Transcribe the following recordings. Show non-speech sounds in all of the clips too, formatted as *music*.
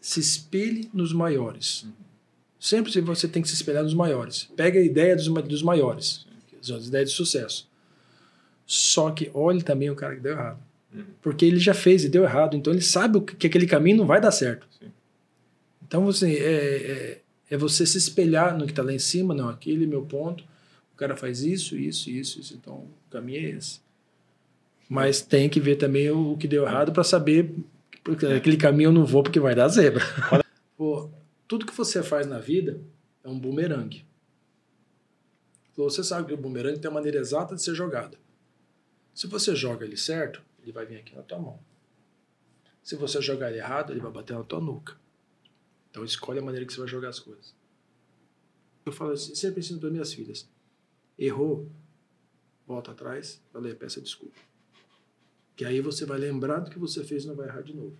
se espelhe nos maiores. Sempre você tem que se espelhar nos maiores. Pega a ideia dos, dos maiores, as ideias de sucesso. Só que olhe também o cara que deu errado. Porque ele já fez e deu errado, então ele sabe que, que aquele caminho não vai dar certo. Sim. Então você é, é, é você se espelhar no que está lá em cima, não, aquele meu ponto. O cara faz isso, isso, isso, isso. Então o caminho é esse. Mas tem que ver também o, o que deu errado para saber porque aquele caminho eu não vou porque vai dar zebra. *laughs* Pô, tudo que você faz na vida é um bumerangue. Você sabe que o bumerangue tem a maneira exata de ser jogado. Se você joga ele certo, ele vai vir aqui na tua mão. Se você jogar ele errado, ele vai bater na tua nuca. Então escolhe a maneira que você vai jogar as coisas. Eu falo assim, sempre ensino para minhas filhas. Errou, volta atrás, valeu, peça desculpa. Que aí você vai lembrar do que você fez e não vai errar de novo.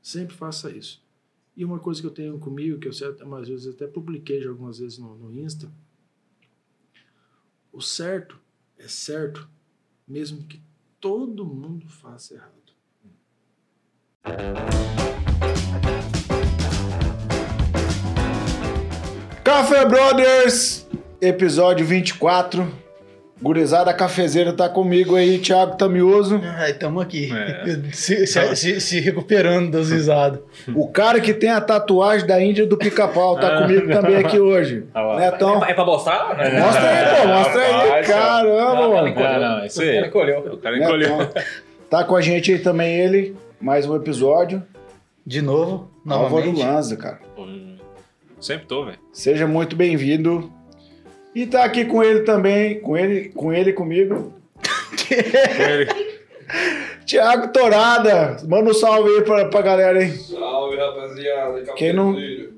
Sempre faça isso. E uma coisa que eu tenho comigo, que eu sei, às vezes até publiquei já algumas vezes no, no Insta, o certo é certo, mesmo que todo mundo faça errado. Café Brothers, episódio 24. Gurizada cafezeira tá comigo aí, Thiago Tamioso. Ai, tamo aqui. É. *laughs* Se, se- se- se recuperando das risadas. O cara que tem a tatuagem da Índia do pica-pau tá comigo também aqui hoje. Ah lá. Netão, É pra mostrar? Né? mostra aí, pô, mostra aí. Rapaz, Caramba, mano. Não, não, isso aí. Ele encolheu. O cara encolheu. Netão. Tá com a gente aí também ele, mais um episódio. De novo, Nova do novamente. Lanza, cara. Hum, Sempre tô, velho. Seja muito bem-vindo. E tá aqui com ele também, com ele, com ele e comigo, Ele- *laughs* Thiago Torada. Manda um salve aí pra, pra galera aí. Salve, rapaziada. Quem não-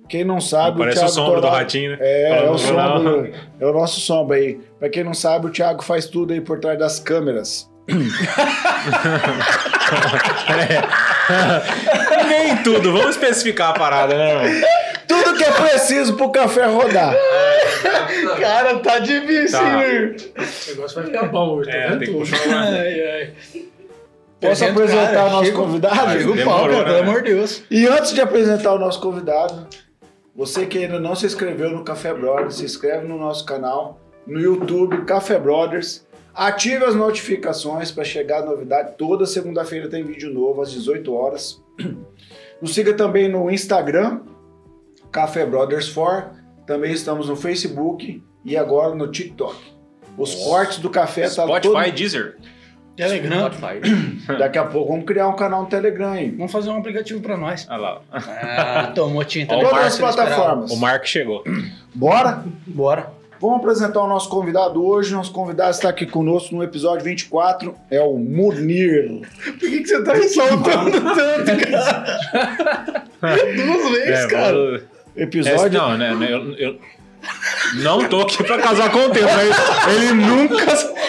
Quem não sabe, Parece o Thiago sombra do Torada- ratinho, né? É, é o Não, sombra, não. do- é o nosso sombra aí. Pra quem não sabe, o Thiago faz tudo aí por trás das câmeras. *laughs* *laughs* Nem tudo, vamos especificar a parada, né, irmão? Tudo que é preciso pro café rodar. *laughs* Cara, tá difícil, Tá. O negócio vai ficar bom hoje, tá É, vendo tem que puxar uma. Ai, ai. Posso apresentar cara, o nosso chega- convidado? Chega o Demorou, pau, cara, né? pelo amor de Deus. E antes de apresentar o nosso convidado, você que ainda não se inscreveu no Café Brothers, se inscreve no nosso canal, no YouTube, Café Brothers. Ative as notificações para chegar a novidade. Toda segunda-feira tem vídeo novo às 18 horas. Nos siga também no Instagram, Café Brothers 4. Também estamos no Facebook e agora no TikTok. Os cortes do café tá Spotify, todo... Deezer. Telegram. Spotify. *coughs* Daqui a pouco vamos criar um canal no Telegram aí. Vamos fazer um aplicativo pra nós. Olha lá. Ah, *laughs* tomou tinta. Ó, o Todas as plataformas. O Mark chegou. Bora? Bora. Vamos apresentar o nosso convidado hoje. Nosso convidado está aqui conosco no episódio 24. É o Munir. Por que, que você tá ressaltando tanto, cara? *laughs* Duas vezes, cara. vamos- Episódio. Esse- não, né? né, Eu, eu não tô aqui pra casar com o tempo, mas ele nunca,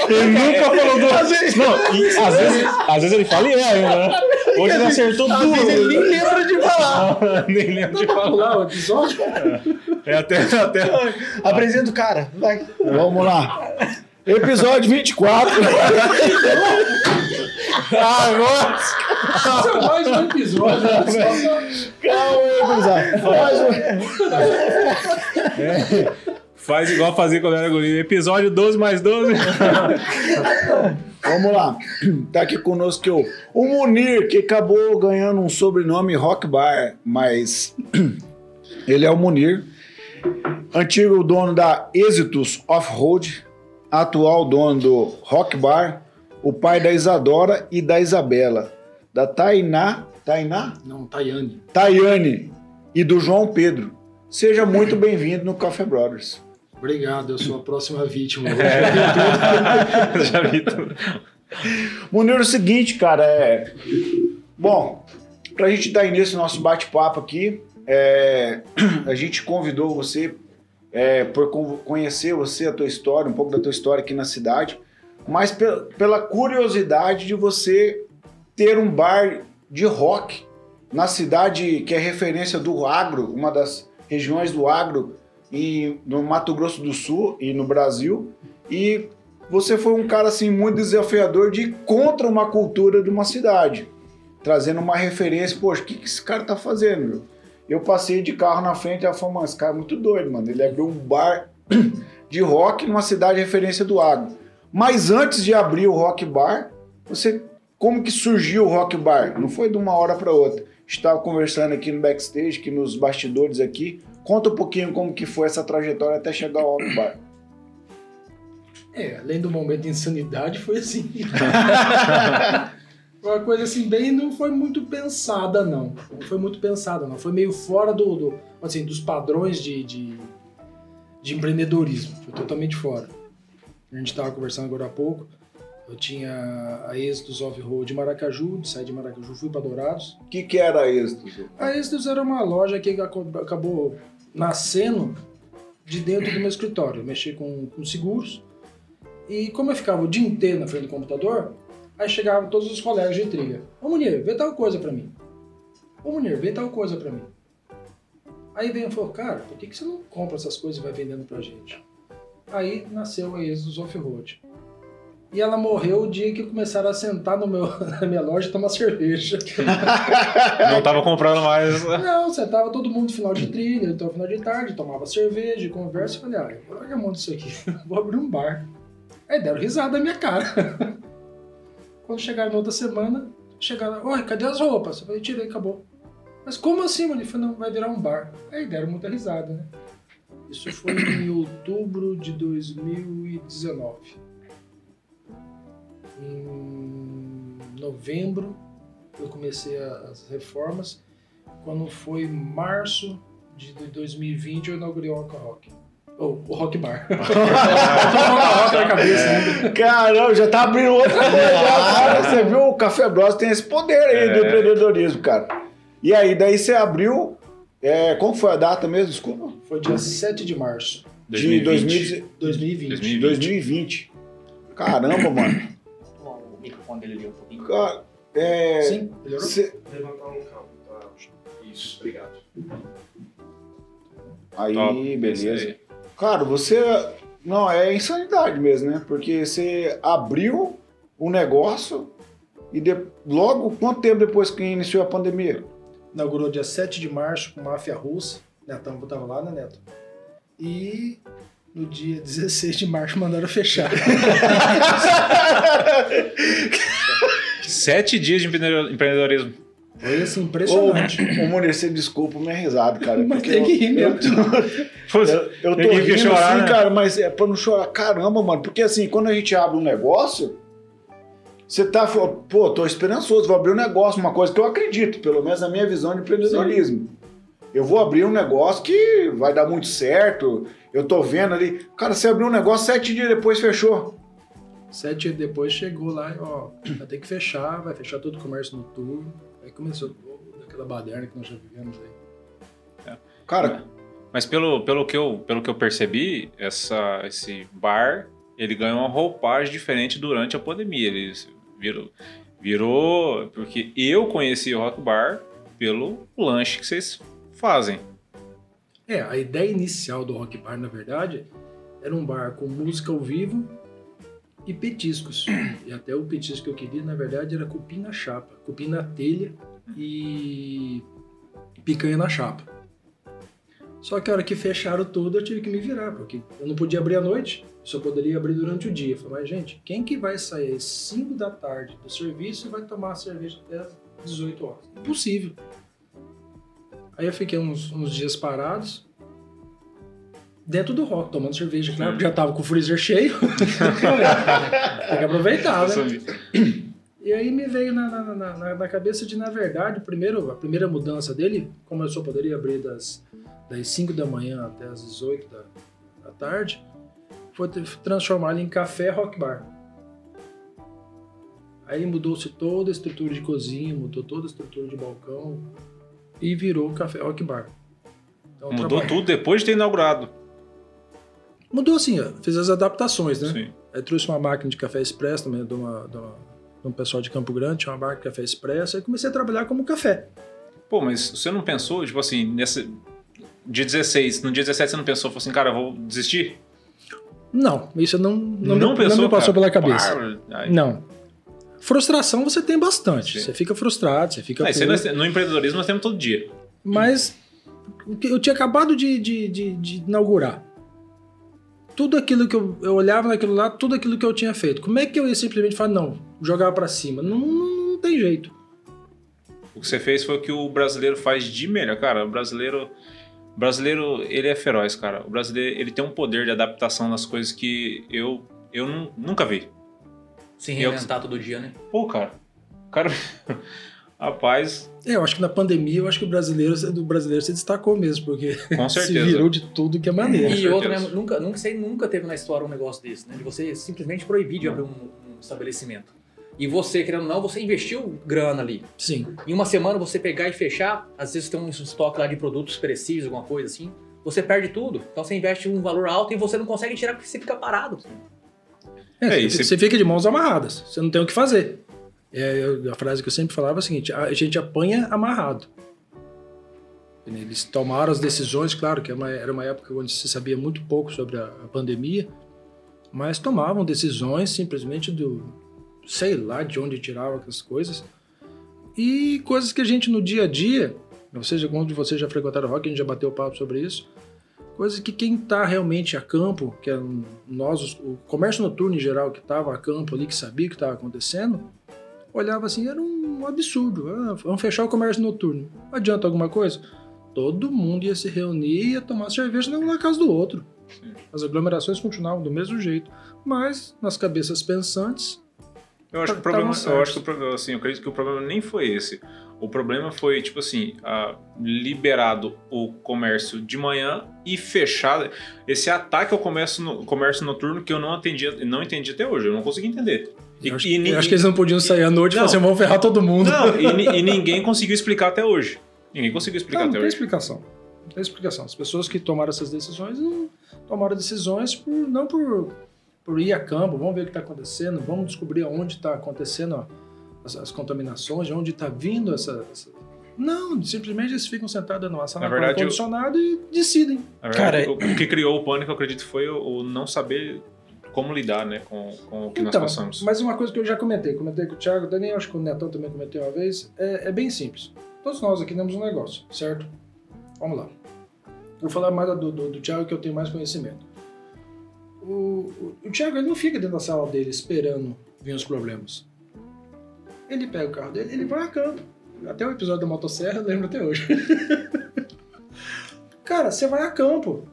ele nunca falou duas Às vezes- Não, e às vezes, às vezes ele fala e é ainda, né? Hoje ele acertou duas. vezes ele *laughs* nem lembra de falar. Nem lembro de falar. o episódio. É até, até. Apresenta o cara. Vai. Vamos lá. Episódio 24. *laughs* Nossa! Esse é mais um episódio. Calma aí, gurizada. Mais um. Faz igual fazia quando era guri. Episódio 12 mais 12. Vamos lá. Tá aqui conosco o, o Munir, que acabou ganhando um sobrenome Rock Bar, mas *clears throat* ele é o Munir, antigo dono da Exitus Off-Road, atual dono do Rock Bar, o pai da Isadora e da Isabela, da Tainá, Tainá? Não, Tayane. Tayane e do João Pedro. Seja muito bem-vindo no Café Brothers. Obrigado, eu sou a próxima vítima. *laughs* *laughs* Já vi tudo. Munir, é o seguinte, cara, é. Bom, pra gente dar início ao nosso bate-papo aqui, é, a gente convidou você é, por con- conhecer você, a tua história, um pouco da tua história aqui na cidade, mas pe- pela curiosidade de você ter um bar de rock na cidade que é referência do agro, uma das regiões do agro e no Mato Grosso do Sul e no Brasil. E você foi um cara assim muito desafiador de ir contra uma cultura de uma cidade. trazendo uma referência. Poxa, o que, que esse cara tá fazendo? Eu passei de carro na frente e ela falou, mano, esse cara é muito doido, mano. Ele abriu um bar *clears throat* de rock numa cidade referência do agro. Mas antes de abrir o rock bar, você como que surgiu o rock bar? Não foi de uma hora para outra. Estava conversando aqui no backstage, aqui nos bastidores aqui. Conta um pouquinho como que foi essa trajetória até chegar ao rock bar. É, além do momento de insanidade, foi assim. *laughs* foi uma coisa assim, bem, não foi muito pensada, não. Não foi muito pensada, não. Foi meio fora do, do assim, dos padrões de, de, de empreendedorismo. Foi totalmente fora. A gente estava conversando agora há pouco. Eu tinha a Êxodos Off-Road de Maracaju, de sair de Maracaju, fui para Dourados. O que, que era a Êxodos? A Êxodos era uma loja que acabou nascendo de dentro do meu escritório. Eu mexi com, com seguros. E como eu ficava o dia inteiro na frente do computador, aí chegavam todos os colegas de trilha. Ô Munir, vê tal coisa para mim. Ô Munir, vê tal coisa para mim. Aí vem e falou, cara, por que, que você não compra essas coisas e vai vendendo pra gente? Aí nasceu a Êxodos Off-Road. E ela morreu o dia que começaram a sentar no meu, *laughs* na minha loja e tomar cerveja. *laughs* Não tava comprando mais. Não, sentava todo mundo no final de trilha, então final de tarde, tomava cerveja, conversa e falei, ah, eu vou largar a mão disso aqui, *laughs* vou abrir um bar. Aí deram risada na minha cara. Quando chegaram na outra semana, chegaram, oi, cadê as roupas? Eu falei, tirei, acabou. Mas como assim, mano? Ele falou, não, vai virar um bar. Aí deram muita risada, né? Isso foi em outubro de 2019 em novembro eu comecei as reformas. Quando foi março de 2020 eu inaugurei o Rock Rock. Oh, o Rock Bar. *laughs* rock na cabeça ainda. Caramba, já tá abrindo outra *laughs* coisa. você viu, o Café Bros tem esse poder aí é. do empreendedorismo, cara. E aí, daí você abriu. É, qual foi a data mesmo? Desculpa. Foi dia 7 de março. De 2020. 2020. 2020. 2020. Caramba, mano microfone dele ali um pouquinho. Cara, é. Sim, melhorou? Cê... Levantar um cabo, tá? Isso, obrigado. Aí, Top, beleza. Cara, você. Não, é insanidade mesmo, né? Porque você abriu um negócio e de... logo, quanto tempo depois que iniciou a pandemia? Inaugurou dia 7 de março com máfia russa. Netão tava lá, né, Neto? E no dia *laughs* 16 de março mandaram fechar. Sete dias de empreendedorismo. Foi assim, impressionante. Ô, ô Munir, você desculpa minha risada, cara. Mas tem que rir mesmo. Eu, *laughs* eu, eu tô rindo chorar, assim, né? cara, mas é pra não chorar. Caramba, mano. Porque assim, quando a gente abre um negócio, você tá, pô, tô esperançoso, vou abrir um negócio, uma coisa que eu acredito, pelo menos na minha visão de empreendedorismo. Sim. Eu vou abrir um negócio que vai dar muito certo. Eu tô vendo ali. Cara, você abriu um negócio, sete dias depois fechou. Sete dias depois chegou lá e, ó, vai ter que fechar, vai fechar todo o comércio noturno. Aí começou aquela baderna que nós já vivemos aí. É. Cara. Mas pelo, pelo, que eu, pelo que eu percebi, essa, esse bar ele ganhou uma roupagem diferente durante a pandemia. Ele virou, virou. Porque eu conheci o Rock Bar pelo lanche que vocês fazem. É, a ideia inicial do Rock Bar, na verdade, era um bar com música ao vivo e petiscos. *clears throat* E até o petisco que eu queria, na verdade, era cupim na chapa, cupim na telha e picanha na chapa. Só que a hora que fecharam tudo, eu tive que me virar, porque eu não podia abrir à noite, só poderia abrir durante o dia. Falei, mas gente, quem que vai sair às 5 da tarde do serviço e vai tomar cerveja até às 18 horas? Impossível. Aí eu fiquei uns, uns dias parados, dentro do rock, tomando cerveja, claro, já tava com o freezer cheio. *laughs* Tem que aproveitar, né? E aí me veio na, na, na, na, cabeça de, na verdade, primeiro, a primeira mudança dele, como eu só poderia abrir das, das 5 da manhã até as 18 da, da tarde, ele em café rock bar. Aí mudou-se toda a estrutura de cozinha, mudou toda a estrutura de balcão, e virou Café Rock Bar. Então, Mudou trabalho. tudo depois de ter inaugurado. Mudou assim, ó, fez as adaptações, né? Sim. Aí trouxe uma máquina de café expresso também de, uma, de, uma, de um pessoal de Campo Grande, tinha uma máquina de café expresso, aí comecei a trabalhar como café. Pô, mas você não pensou, tipo assim, nesse dia 16, no dia 17 você não pensou, falou assim, cara, vou desistir? Não, isso não, não, não, me, pensou, não me passou cara? pela cabeça. Não. Frustração você tem bastante. Sim. Você fica frustrado, você fica. Ah, nós- no empreendedorismo nós temos todo dia. Mas eu tinha acabado de, de, de- de inaugurar. Tudo aquilo que eu, eu olhava naquilo lá, tudo aquilo que eu tinha feito. Como é que eu ia simplesmente falar, não, jogar pra cima? Não, não tem jeito. O que você fez foi o que o brasileiro faz de melhor, cara. O brasileiro, o brasileiro, ele é feroz, cara. O brasileiro, ele tem um poder de adaptação nas coisas que eu, eu nu- nunca vi. Se Eu- reinventar todo dia, né? Pô, cara. Cara, *laughs* rapaz, É, eu acho que na pandemia, eu acho que o brasileiro, o brasileiro se destacou mesmo, porque com *laughs* se virou de tudo que é maneira. E outra, né, nunca, nunca, sei, nunca teve na história um negócio desse, né? De você simplesmente proibir de abrir um, um estabelecimento. E você, querendo ou não, você investiu grana ali. Sim. Em uma semana você pegar e fechar, às vezes tem um estoque lá de produtos perecíveis, alguma coisa assim, você perde tudo. Então você investe um valor alto e você não consegue tirar porque você fica parado. É, É, você, se- você fica de mãos amarradas, você não tem o que fazer. É, a frase que eu sempre falava é a seguinte: a gente apanha amarrado. Eles tomaram as decisões, claro que é era uma época onde se sabia muito pouco sobre a, a pandemia, mas tomavam decisões simplesmente do sei lá de onde tiravam aquelas coisas e coisas que a gente no dia a dia, ou seja, quando vocês já frequentaram o rock, a gente já bateu papo sobre isso, coisas que quem está realmente a campo, que é nós, o comércio noturno em geral que estava a campo ali, que sabia o que estava acontecendo, olhava assim, era um absurdo. Ah, vamos fechar o comércio noturno. Adianta alguma coisa? Todo mundo ia se reunir e ia tomar cerveja um na casa do outro. As aglomerações continuavam do mesmo jeito, mas nas cabeças pensantes, Eu acho que o Tavam problema, eu acho que o problema, assim, eu acredito que o problema nem foi esse. O problema foi, tipo assim, ah, liberado o comércio de manhã e fechado. Esse ataque ao comércio, no- comércio noturno que eu não entendi, não entendi até hoje, eu não consegui entender. E, eu acho, e eu acho que eles não podiam sair à noite e Não. falar assim, vamos ferrar todo mundo. não, e, ni- e *laughs* ninguém conseguiu explicar até hoje. Ninguém conseguiu explicar Não, não até tem hoje. explicação. Não tem explicação. As pessoas que tomaram essas decisões não tomaram decisões por, não por, por ir a campo, vamos ver o que está acontecendo, vamos descobrir onde está acontecendo ó, as, as contaminações, de onde está vindo essa, essa- Não, simplesmente eles ficam sentados numa sala Na com verdade, eu- ar-condicionado e decidem. Na verdade, Cara, o, o que criou o pânico, eu acredito, foi o, o não saber como lidar né, com, com o que então, nós passamos. mas uma coisa que eu já comentei, comentei com o Thiago, Daniel, acho que o Netão também comentei uma vez, é, é bem simples. Todos nós aqui temos um negócio, certo? Vamos lá. Vou falar mais do, do, do Thiago que eu tenho mais conhecimento. O, o, Thiago ele não fica dentro da sala dele esperando vir os problemas. Ele pega o carro dele, ele vai a campo. Até o episódio da motosserra, eu lembro até hoje. *laughs* Cara, você vai a campo.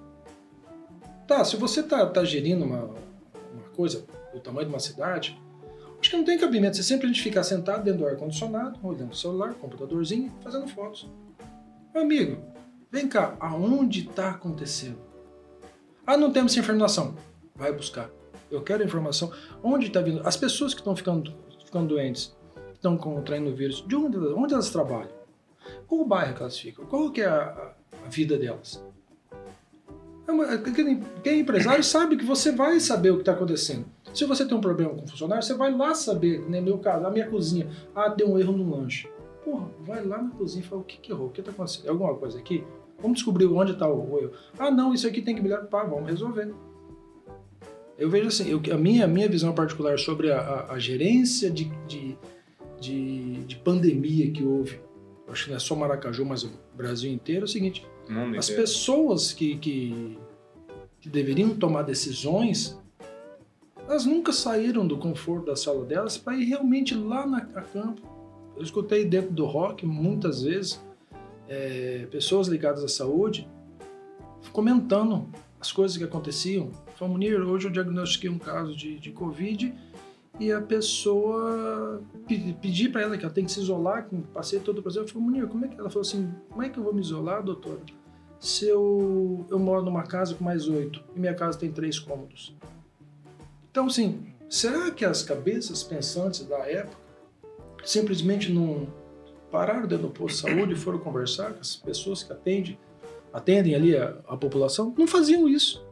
Tá, se você tá, tá gerindo uma, uma coisa do tamanho de uma cidade, acho que não tem cabimento você simplesmente ficar sentado dentro do ar-condicionado, olhando o celular, computadorzinho, fazendo fotos. Meu amigo, vem cá, aonde está acontecendo? Ah, não temos informação. Vai buscar. Eu quero informação. Onde está vindo? As pessoas que estão ficando, ficando doentes, estão contraindo o vírus, de onde, onde elas trabalham? Qual o bairro que elas ficam? Qual que é a, a- vida delas? É uma- quem, quem é empresário *coughs* sabe que você vai saber o que está acontecendo. Se você tem um problema com o funcionário, você vai lá saber, nem meu caso, a minha cozinha, ah, deu um erro no lanche. Porra, vai lá na cozinha e fala, o que que errou? O que está acontecendo? É alguma coisa aqui? Vamos descobrir onde está o erro. Ah, não, isso aqui tem que melhorar. Pá, vamos resolver. Eu vejo assim, eu- a, minha, a minha visão particular sobre a, a- a gerência de, de, de, de pandemia que houve, acho que não é só Maracaju, mas o Brasil inteiro, é o seguinte, mundo as inteiro. pessoas que, que, que deveriam tomar decisões, elas nunca saíram do conforto da sala delas para ir realmente lá na, a campo. Eu escutei dentro do rock muitas vezes é, pessoas ligadas à saúde comentando as coisas que aconteciam. Falou, Munir, hoje eu diagnostiquei um caso de, de Covid e a pessoa pe- pedi para ela que ela tem que se isolar, passei todo o processo. Eu falei, Munir, como é que ela falou assim? Como é que eu vou me isolar, doutora? Se eu, eu moro numa casa com mais oito e minha casa tem três cômodos. Então, assim, será que as cabeças pensantes da época simplesmente não pararam dentro do posto de saúde e foram conversar com as pessoas que atendem, atendem ali a, a população? Não faziam isso.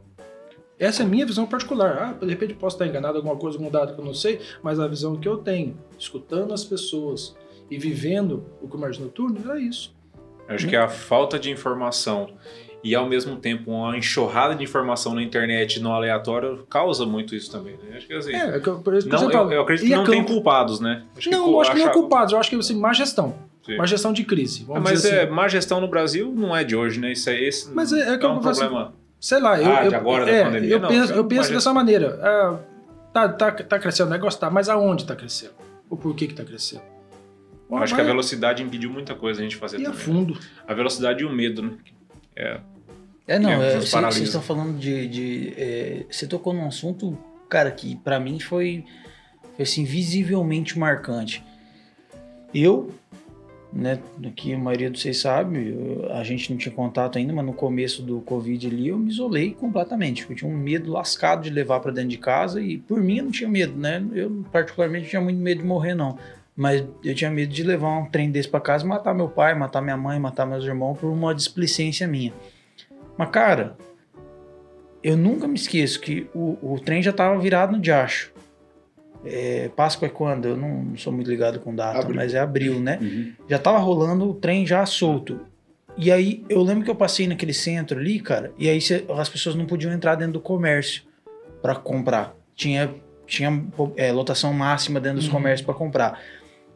Essa é a minha visão particular. Ah, de repente posso estar enganado, alguma coisa, algum dado que eu não sei, mas a visão que eu tenho, escutando as pessoas e vivendo o comércio noturno, é isso. Eu acho que a falta de informação e ao mesmo tempo uma enxurrada de informação na internet no aleatório causa muito isso também. Né? Acho que assim. É, é eu- não, eu, eu acredito que não tem culpados, né? Acho Não, que, eu acho que não é culpados, eu acho que assim, má gestão. Sim. Má gestão de crise. Vamos Mas dizer é, assim. má gestão no Brasil não é de hoje, né? Isso é esse. Mas é- é que é um problema. Sei lá, eu, Ah, de eu, agora, da é, pandemia, eu não, penso, eu penso dessa maneira. Ah, tá, tá, tá crescendo, vai gostar, mas aonde tá crescendo? O porquê que tá crescendo? Eu acho que a velocidade impediu muita coisa a gente fazer E a também. fundo. A velocidade e o medo, né? É. É, não, É, é, vocês estão falando de. de, é, você tocou num assunto, cara, que pra mim foi, foi assim, visivelmente marcante. Eu, né, que a maioria de vocês sabe, a gente não tinha contato ainda, mas no começo do Covid ali eu me isolei completamente. Eu tinha um medo lascado de levar pra dentro de casa e por mim eu não tinha medo, né? Eu, particularmente, tinha muito medo de morrer, não. Mas eu tinha medo de levar um trem desse pra casa e matar meu pai, matar minha mãe, matar meus irmãos por uma displicência minha. Mas, cara, eu nunca me esqueço que o, o trem já tava virado no diacho. É, Páscoa é quando? Eu não, sou muito ligado com data, Abril. mas é abril, né? Uhum. Já tava rolando o trem já solto. E aí, eu lembro que eu passei naquele centro ali, cara, e aí as pessoas não podiam entrar dentro do comércio pra comprar. Tinha, tinha é, lotação máxima dentro dos comércios pra comprar.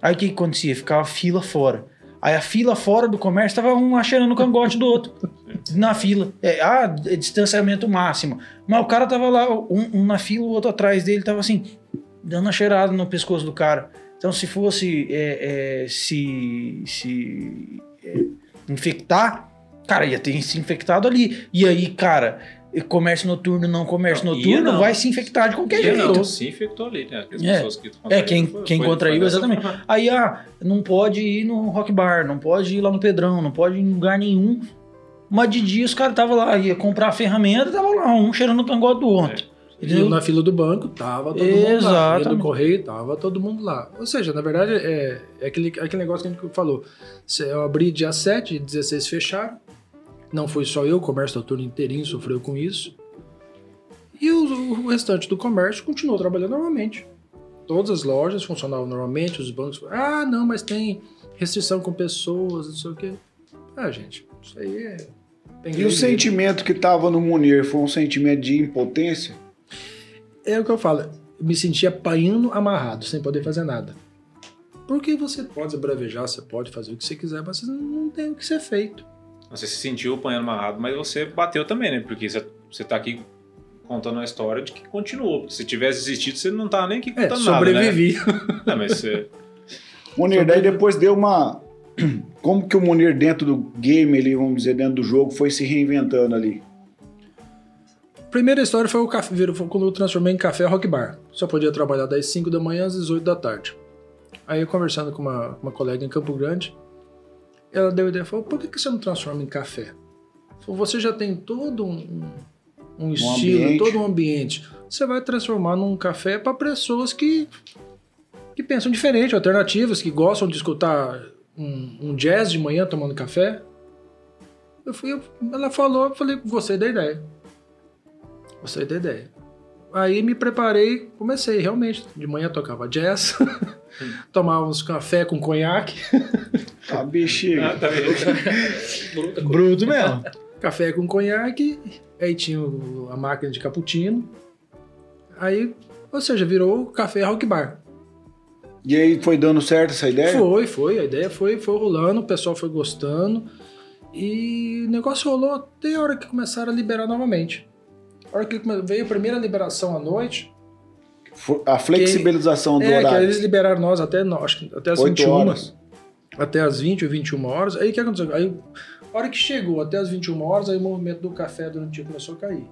Aí o que, que acontecia? Ficava fila fora. Aí a fila fora do comércio tava um achando o cangote do outro. *laughs* Na fila. É, ah, é distanciamento máximo. Mas o cara tava lá, um, um na fila, o outro atrás dele, tava assim, dando uma cheirada no pescoço do cara. Então, se fosse é, é, se, se é, infectar, cara, ia ter se infectado ali. E aí, cara, comércio noturno, não comércio Não, noturno, não. vai se infectar de qualquer Ia jeito. não, se infectou ali, né? As É. pessoas que É, quem, foi- quem foi- contraiu, foi exatamente. forma. Aí, ah, não pode ir no Rock Bar, não pode ir lá no Pedrão, não pode ir em lugar nenhum. Mas de dia os caras estavam lá, ia comprar a ferramenta, tava lá, um cheirando o cangote do outro. E Entendeu? na fila do banco, tava todo mundo lá. E Exatamente. no correio, tava todo mundo lá. Ou seja, na verdade, é, é aquele, aquele negócio que a gente falou. Se Eu abri dia 7, dia 16 fecharam. Não foi só eu, o comércio noturno inteirinho sofreu com isso. E o, o restante do comércio continuou trabalhando normalmente. Todas as lojas funcionavam normalmente, os bancos. Ah, não, mas tem restrição com pessoas, não sei o quê. Ah, gente, isso aí é. E o sentimento que tava no Munir foi um sentimento de impotência? É o que eu falo. Eu me sentia apanhando amarrado, sem poder fazer nada. Porque você pode bravejar, você pode fazer o que você quiser, mas você não tem o que ser feito. Você se sentiu apanhando amarrado, mas você bateu também, né? Porque você, tá aqui contando uma história de que continuou. Se tivesse existido, você não tava nem aqui É, contando nada, né? sobrevivi. *laughs* Não, mas você... Munir, daí depois deu uma. *clears throat* Como que o Munir dentro do game ali, vamos dizer, dentro do jogo, foi se reinventando ali? Primeira história foi, o café, foi quando eu transformei em café rock bar. Só podia trabalhar das 5 da manhã às 18 da tarde. Aí eu conversando com uma, uma colega em Campo Grande, ela deu a ideia, falou, por que, que você não transforma em café? Falou, você já tem todo um, um, um estilo, ambiente. todo um ambiente. Você vai transformar num café para pessoas que, que pensam diferente, alternativas, que gostam de escutar um, um jazz de manhã tomando café. Eu fui, eu- ela falou, eu falei, gostei da ideia. Gostei da ideia. Aí me preparei, comecei realmente. De manhã tocava jazz, *laughs* tomava uns café com conhaque, Tá, bexiga. Ah, tá coisa. Bruto mesmo. *laughs* café com conhaque, aí tinha a máquina de cappuccino. Aí, ou seja, virou café rock bar. E aí foi dando certo essa ideia? Foi, foi, a ideia foi, foi rolando, o pessoal foi gostando. E o negócio rolou até a hora que começaram a liberar novamente. A hora que veio a primeira liberação à noite, A flexibilização do é, que horário. eles liberaram nós até, acho que até as 8 21 horas. até as 20 ou 21 horas. Aí o que aconteceu? Aí, a hora que chegou até as 21 horas, aí o movimento do café durante o dia começou a cair.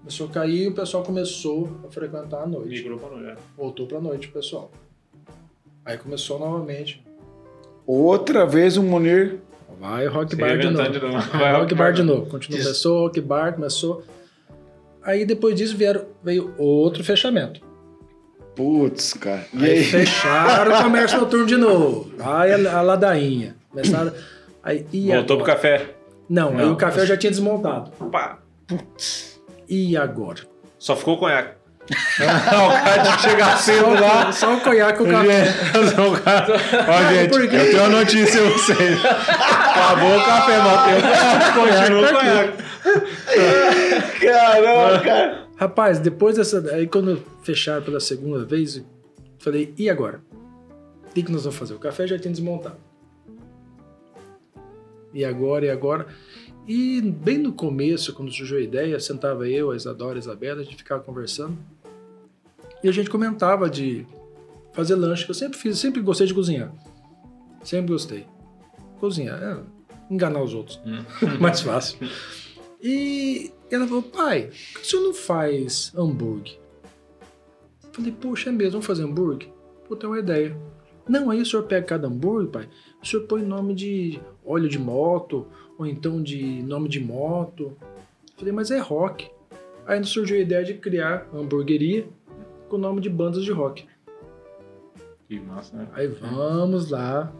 Começou a cair e o pessoal começou a frequentar a noite. Migrou pra mulher. Voltou pra noite o pessoal. Aí começou novamente. Outra vez o Munir. Vai rock Se bar de novo. de novo. Vai rock bar de novo. Continua, começou rock bar, começou. Aí depois disso vieram, veio outro fechamento. Putz, cara. E Aí aí? fecharam o comércio noturno de novo. Aí a, a ladainha. Começaram. Aí, e Voltou pro agora? café. Não, aí Não. o café eu já tinha desmontado. Pá. E agora? Só ficou conhaque. *laughs* o cara tinha que chegar cedo lá. Só o conhaque e o café. *laughs* *laughs* Ó, gente, Por quê? eu tenho uma notícia pra vocês. Acabou o café, Matheus. Continua o conhaque. *laughs* Caramba, cara. Rapaz, depois dessa. Aí quando fecharam pela segunda vez, eu falei, e agora? O que, que nós vamos fazer? O café já tinha desmontado. E agora, e agora? E bem no começo, quando surgiu a ideia, sentava eu, a Isadora, a Isabela, a gente ficava conversando. E a gente comentava de fazer lanche, que eu sempre fiz, sempre gostei de cozinhar. Sempre gostei. Cozinhar, é, enganar os outros. *laughs* Mais fácil. E ela falou, pai, por que o senhor não faz hambúrguer? Eu Falei, poxa, é mesmo, vamos fazer hambúrguer? Pô, tem uma ideia. Não, aí o senhor pega cada hambúrguer, pai, o senhor põe nome de óleo de moto, ou então de nome de moto. Eu Falei, mas é rock. Aí surgiu a ideia de criar uma hamburgueria com o nome de bandas de rock. Que massa, né? Aí vamos lá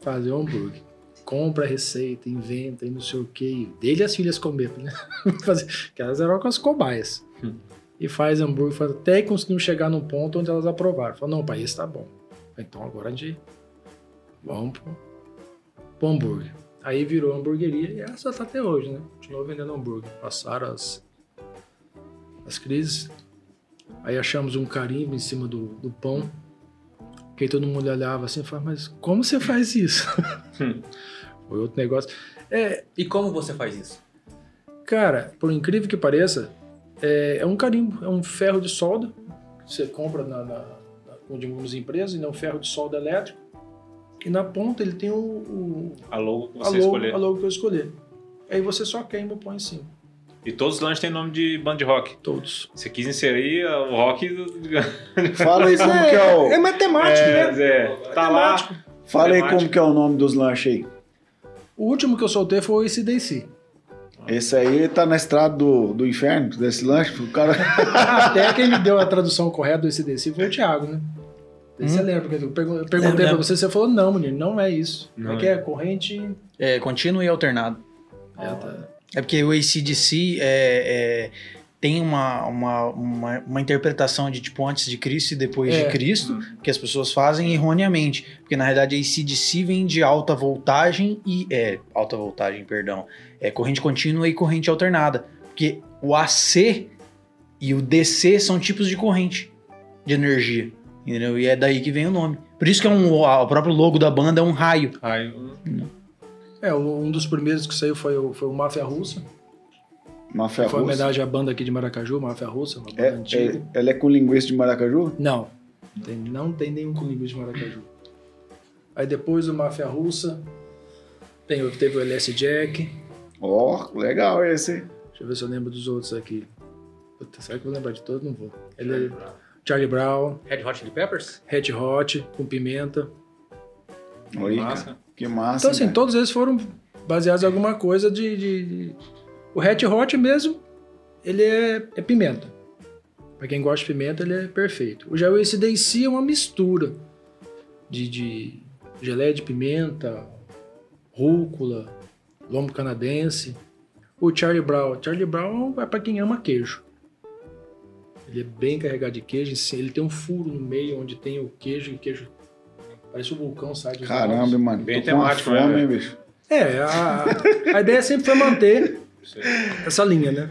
fazer o hambúrguer. Compra a receita, inventa e não sei o que. Dele as filhas comeram, né? *laughs* Que elas eram com as cobaias. Hum. E faz hambúrguer, faz- até conseguimos chegar num ponto onde elas aprovaram. Falaram, não, pai, esse tá bom. Então agora a gente vamos pro, pro hambúrguer. Aí virou hamburgueria e essa tá até hoje, né? Continuou vendendo hambúrguer. Passaram as, as crises. Aí achamos um carimbo em cima do, do pão. Que aí todo mundo olhava assim e falava, mas como você faz isso? *laughs* Foi outro negócio. É, E como você faz isso? cara, por incrível que pareça, é, é um carimbo, é um ferro de solda que você compra na, na, na, de algumas empresas, e é um ferro de solda elétrico. E na ponta ele tem o, o A logo que a, você logo, escolher. a logo que eu escolher. Aí você só queima e põe em cima. E todos os lanches têm nome de band de rock. Todos. Você quis inserir o rock. *laughs* Fala aí como que é o. É matemático, É, né? Zé, tá lá. Fala aí como que é o nome dos lanches aí. O último que eu soltei foi o ACDC. Esse aí tá na estrada do, do inferno, desse lanche. O cara. *laughs* Até quem me deu a tradução correta do ACDC foi o Thiago, né? Você lembra? Porque eu pergun- eu perguntei Lembro, pra você, você falou, não, menino, não é isso. Não Não é que é corrente... É contínuo e alternado. É, tá. É porque o ACDC é, é, tem uma, uma, uma, uma interpretação de tipo antes de Cristo e depois É. de Cristo, que as pessoas fazem erroneamente. Porque na realidade a ACDC vem de alta voltagem e. É, alta voltagem, perdão. É corrente contínua e corrente alternada. Porque o AC e o DC são tipos de corrente de energia. Entendeu? E é daí que vem o nome. Por isso que é um, o próprio logo da banda é um raio. Ai, É, o- um dos primeiros que saiu foi o, foi o Máfia Russa. Máfia que foi russa. homenagem à banda aqui de Maracaju, Máfia Russa, uma banda É, antiga. é- ela é com linguiça de maracaju? Não, tem- não tem nenhum com linguiça de Maracaju. Aí depois do Máfia Russa, tem, o- teve o LS Jack. Ó, legal esse. Deixa eu ver se eu lembro dos outros aqui. Puta, será que eu vou lembrar de todos? Não vou. Ele, Charlie Brown, Red Hot Chili Peppers? Red Hot, com pimenta. Oi, massa. Que massa. Então, assim, cara. todos eles foram baseados em alguma coisa de. de- O Red Hot mesmo, ele é, é pimenta. Pra quem gosta de pimenta, ele é perfeito. O o ACDC é uma mistura de, de geleia de pimenta, rúcula, lombo canadense. O Charlie Brown. Charlie Brown é pra quem ama queijo. Ele é bem carregado de queijo. Ele tem um furo no meio onde tem o queijo e queijo. Parece um vulcão sai dos Caramba, lados. mano. Bem tô com uma temático, né, fome, velho? hein, bicho? É, a, a ideia sempre foi manter *laughs* essa linha, né?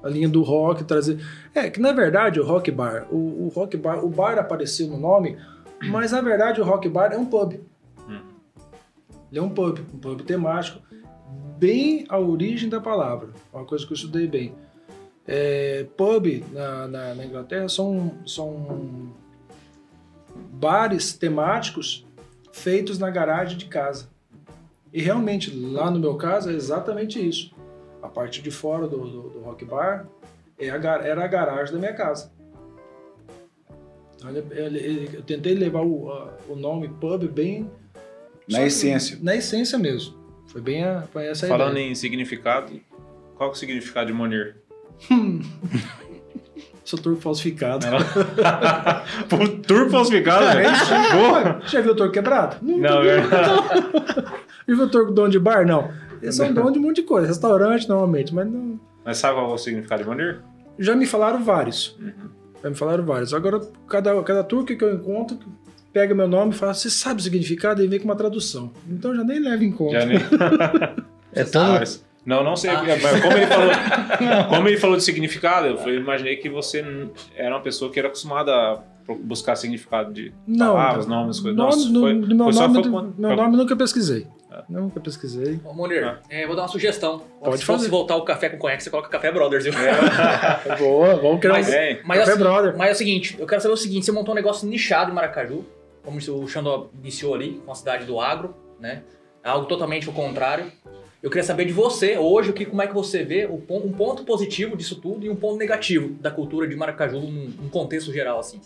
A linha do rock, trazer. É, que na verdade o rock bar, o, o rock bar, o bar apareceu no nome, mas na verdade o rock bar é um pub. Ele é um pub, um pub temático, bem a origem da palavra, uma coisa que eu estudei bem. É, pub na, na, na Inglaterra são, são bares temáticos feitos na garagem de casa. E realmente, lá no meu caso, é exatamente isso. A parte de fora do, do, do rock bar é a era a garagem da minha casa. Então, eu tentei levar o, o nome pub bem. Na que- essência. Na essência mesmo. Foi bem a, foi essa Falando ideia. em significado, qual que é o significado de Monir? *laughs* Sou turco falsificado. *laughs* Pô, Turbo falsificado, É velho? isso. Porra. Já viu o turco quebrado? Não. Não, é verdade. *laughs* Já viu o turco dono de bar? Não. Eles são dono de um monte de coisa. Restaurante, normalmente, mas não. Mas sabe qual é o significado de Monir? Já me falaram vários. Já me falaram vários. Agora, cada, cada tour que eu encontro, pega meu nome e fala, você sabe o significado? E vem com uma tradução. Então já nem levo em conta. Já nem... *laughs* É tão. Ah, Não, não sei. Mas como ele falou, como ele falou de significado, eu imaginei que você era uma pessoa que era acostumada a buscar significado de Não, palavras, nomes, coisas. nome, Nossa, no- foi- no meu foi só nome, quando- meu nome nunca pesquisei. Ah. Nunca pesquisei. Ô, Munir, Ah. é, vou dar uma sugestão. Pode se fazer. fosse voltar o café com conhaque, você coloca Café Brothers, viu? *laughs* Boa, vamos criar Mas- um Bem, Mas, Café assim, Brother. mas é o seguinte, eu quero saber o seguinte, você montou um negócio nichado em Maracaju, como o Xandó iniciou ali, com a cidade do agro, né? Algo totalmente o contrário. Eu queria saber de você, hoje, o que, como é que você vê o um ponto positivo disso tudo e um ponto negativo da cultura de Maracaju num, num contexto geral, assim.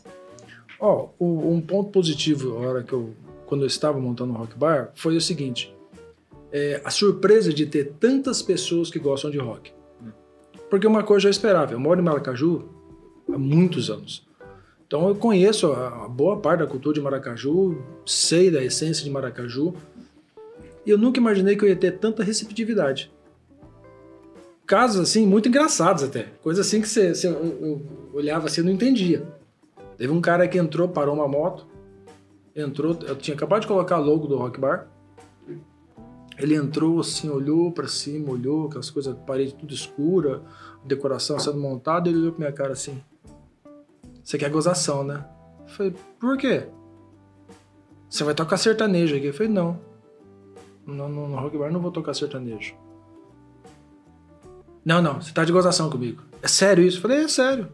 Ó, o- um ponto positivo, a hora que eu, quando eu estava montando o Rock Bar, foi o seguinte: é, a surpresa de ter tantas pessoas que gostam de rock. Porque uma coisa eu esperava. Eu moro em Maracaju há muitos anos. Então eu conheço a boa parte da cultura de Maracaju, sei da essência de Maracaju. E eu nunca imaginei que eu ia ter tanta receptividade. Casos assim, muito engraçados até. Coisa assim que você, você- eu, olhava assim e não entendia. Teve um cara que entrou, parou uma moto, entrou, eu tinha acabado de colocar logo do Rock Bar. Ele entrou assim, olhou pra cima, olhou, aquelas coisas, parede tudo escura, decoração sendo montada, ele olhou pra minha cara assim. Você quer gozação, né? Eu falei, por quê? Você vai tocar sertanejo aqui? Eu falei, não. No, no, no Rock Bar não vou tocar sertanejo. Não, não, você tá de gozação comigo. É sério isso? Eu falei, é sério.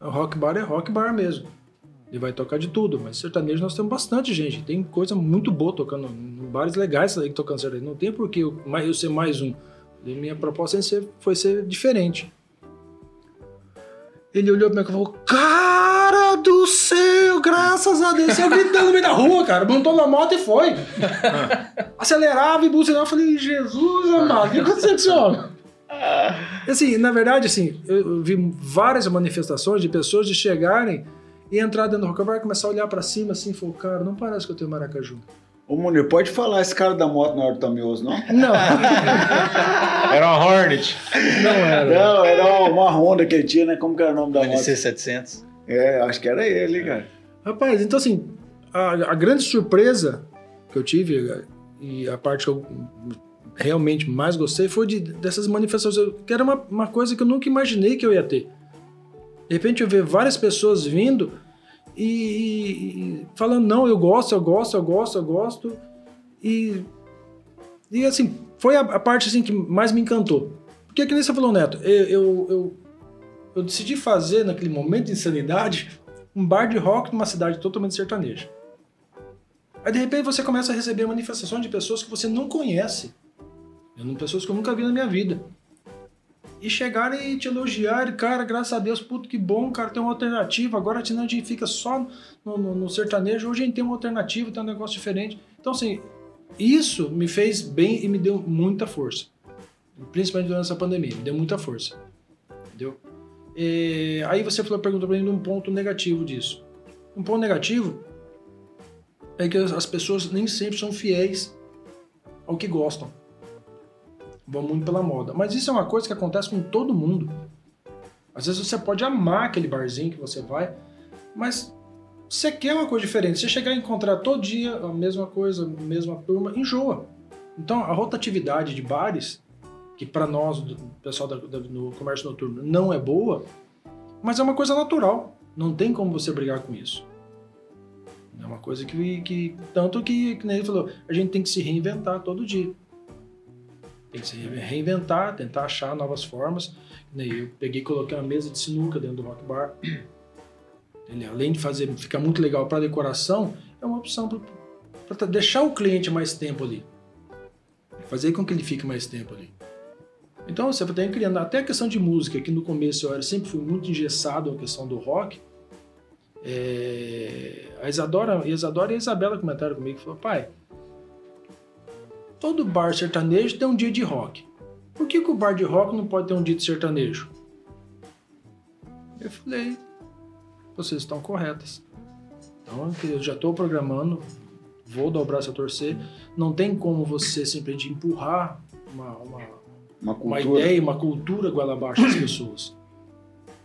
O rock bar é rock bar mesmo. Ele vai tocar de tudo, mas sertanejo nós temos bastante gente. Tem coisa muito boa tocando, bares legais aí tocando sertanejo. Não tem por que eu, eu ser mais um. E minha proposta ser- foi ser diferente. Ele olhou pra mim e falou: Cara do céu, graças a Deus. Eu gritando no meio da rua, cara. Montou na moto e foi. *laughs* Acelerava e buzinava. Eu falei: Jesus amado, o que aconteceu com esse homem? *laughs* Assim, na verdade, assim, eu vi várias manifestações de pessoas de chegarem e entrar dentro do rock bar e começar a olhar pra cima assim e falou, cara, não parece que eu tenho Maracaju. Ô, Munir, pode falar esse cara da moto na hora do Tamioso, não? Não, *laughs* Era uma Hornet. não era. Não, era uma Honda que ele tinha, né? Como que era o nome da moto? LC 700. É, acho que era ele, cara. Rapaz, então assim, a, a grande surpresa que eu tive e a parte que eu realmente mais gostei foi de, dessas manifestações, que era uma, uma coisa que eu nunca imaginei que eu ia ter. De repente eu ver várias pessoas vindo e, e- e falando, não, eu gosto, eu gosto, eu gosto, eu gosto. E, e assim, foi a, a parte assim, que mais me encantou. Porque que nem você falou, Neto, eu, eu, eu, eu decidi fazer naquele momento de insanidade um bar de rock numa cidade totalmente sertaneja. Aí de repente você começa a receber manifestações de pessoas que você não conhece. Pessoas que eu nunca vi na minha vida. E chegarem e te elogiarem, cara, graças a Deus, puto, que bom, cara, tem uma alternativa. Agora a gente fica só no, no- no sertanejo, hoje a gente tem uma alternativa, tem um negócio diferente. Então, assim, isso me fez bem e me deu muita força. Principalmente durante essa pandemia, me deu muita força. Entendeu? E aí você falou, perguntou pra mim de um ponto negativo disso. Um ponto negativo é que as pessoas nem sempre são fiéis ao que gostam. Vão muito pela moda. Mas isso é uma coisa que acontece com todo mundo. Às vezes você pode amar aquele barzinho que você vai, mas você quer uma coisa diferente. Você chegar e encontrar todo dia a mesma coisa, a mesma turma, enjoa. Então a rotatividade de bares, que para nós, do pessoal da- da- do comércio noturno, não é boa, mas é uma coisa natural. Não tem como você brigar com isso. É uma coisa que, que tanto que, que ele falou, a gente tem que se reinventar todo dia. Tem que se reinventar, tentar achar novas formas. Eu peguei e coloquei uma mesa de sinuca dentro do rock bar. *clears throat* Ele, além de fazer ficar muito legal para decoração, é uma opção para deixar o cliente mais tempo ali. Fazer com que ele fique mais tempo ali. Então você tem criando até a questão de música, que no começo eu era, sempre fui muito engessado a questão do rock. É, a Isadora, a Isadora e a Isabela comentaram comigo, falou, pai, todo bar sertanejo tem um dia de rock. Por que, que o bar de rock não pode ter um dia de sertanejo? Eu falei, vocês estão corretas. Então eu já estou programando, vou braço a torcer. Não tem como você simplesmente empurrar uma, uma, Uma uma ideia, uma cultura goela abaixo das pessoas.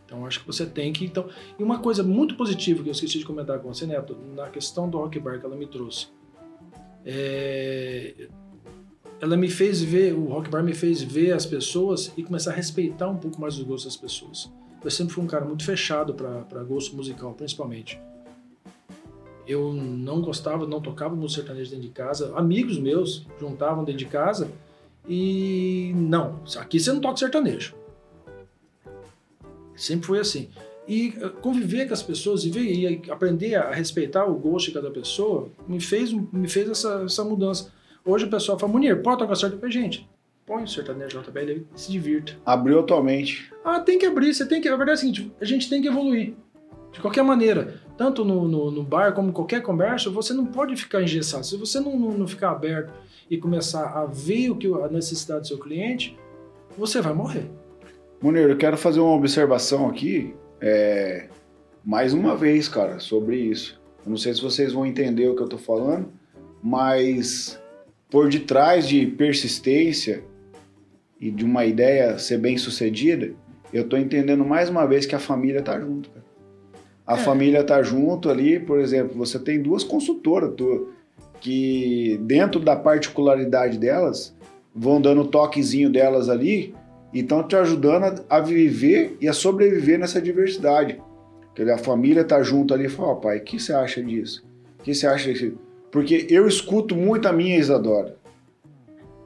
Então acho que você tem que. Então, e uma coisa muito positiva que eu esqueci de comentar com você, Neto, na questão do rock bar que ela me trouxe. É, ela me fez ver, o rock bar me fez ver as pessoas e começar a respeitar um pouco mais os gostos das pessoas. Eu sempre fui um cara muito fechado para gosto musical, principalmente. Eu não gostava, não tocava música sertaneja dentro de casa. Amigos meus juntavam dentro de casa e não, aqui você não toca sertanejo. Sempre foi assim. E eh, conviver com as pessoas e, ver, e aprender a respeitar o gosto de cada pessoa me fez, me fez essa, essa mudança. Hoje o pessoal fala, Munir, pode tocar sertanejo? Gente, põe o sertanejo JBL e se divirta. Abriu atualmente. Ah, tem que abrir, você tem que. A verdade é a seguinte, a gente tem que evoluir. De qualquer maneira, tanto no, no, no bar como em qualquer conversa, você não pode ficar engessado. Se você não, não, não ficar aberto e começar a ver o que a necessidade do seu cliente, você vai morrer. Munir, eu quero fazer uma observação aqui, é, mais uma vez, cara, sobre isso. Eu não sei se vocês vão entender o que eu tô falando, mas por detrás de persistência e de uma ideia ser bem sucedida, eu tô entendendo mais uma vez que a família tá junto, cara. A É. família tá junto ali, por exemplo, você tem duas consultoras tu- que dentro da particularidade delas vão dando o toquezinho delas ali e estão te ajudando a, a viver e a sobreviver nessa diversidade. Dizer, a família tá junto ali e fala, ó pai, o que você acha disso? O que você acha disso? Porque eu escuto muito a minha Isadora.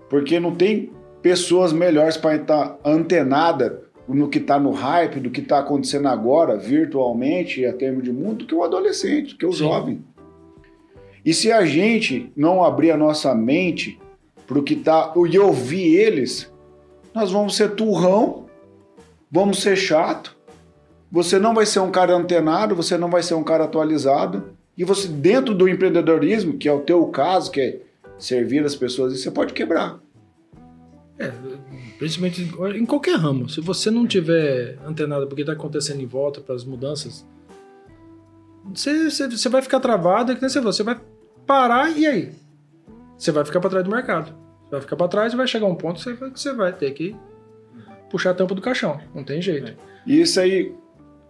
Porque não tem pessoas melhores para estar antenada no que está no hype, do que está acontecendo agora, virtualmente, a termo de mundo, do que o adolescente, do que o Sim. jovem. E se a gente não abrir a nossa mente para o que tá e ouvir eles, nós vamos ser turrão, vamos ser chato. Você não vai ser um cara antenado, você não vai ser um cara atualizado. E você, dentro do empreendedorismo, que é o teu caso, que é servir as pessoas, você pode quebrar. É, principalmente em qualquer ramo. Se você não tiver antenado porque está acontecendo em volta para as mudanças, você, você, você vai ficar travado, é que nem você você vai parar e aí? Você vai ficar para trás do mercado. Você vai ficar para trás e vai chegar um ponto que você, vai- que você vai ter que puxar a tampa do caixão. Não tem jeito. E isso aí,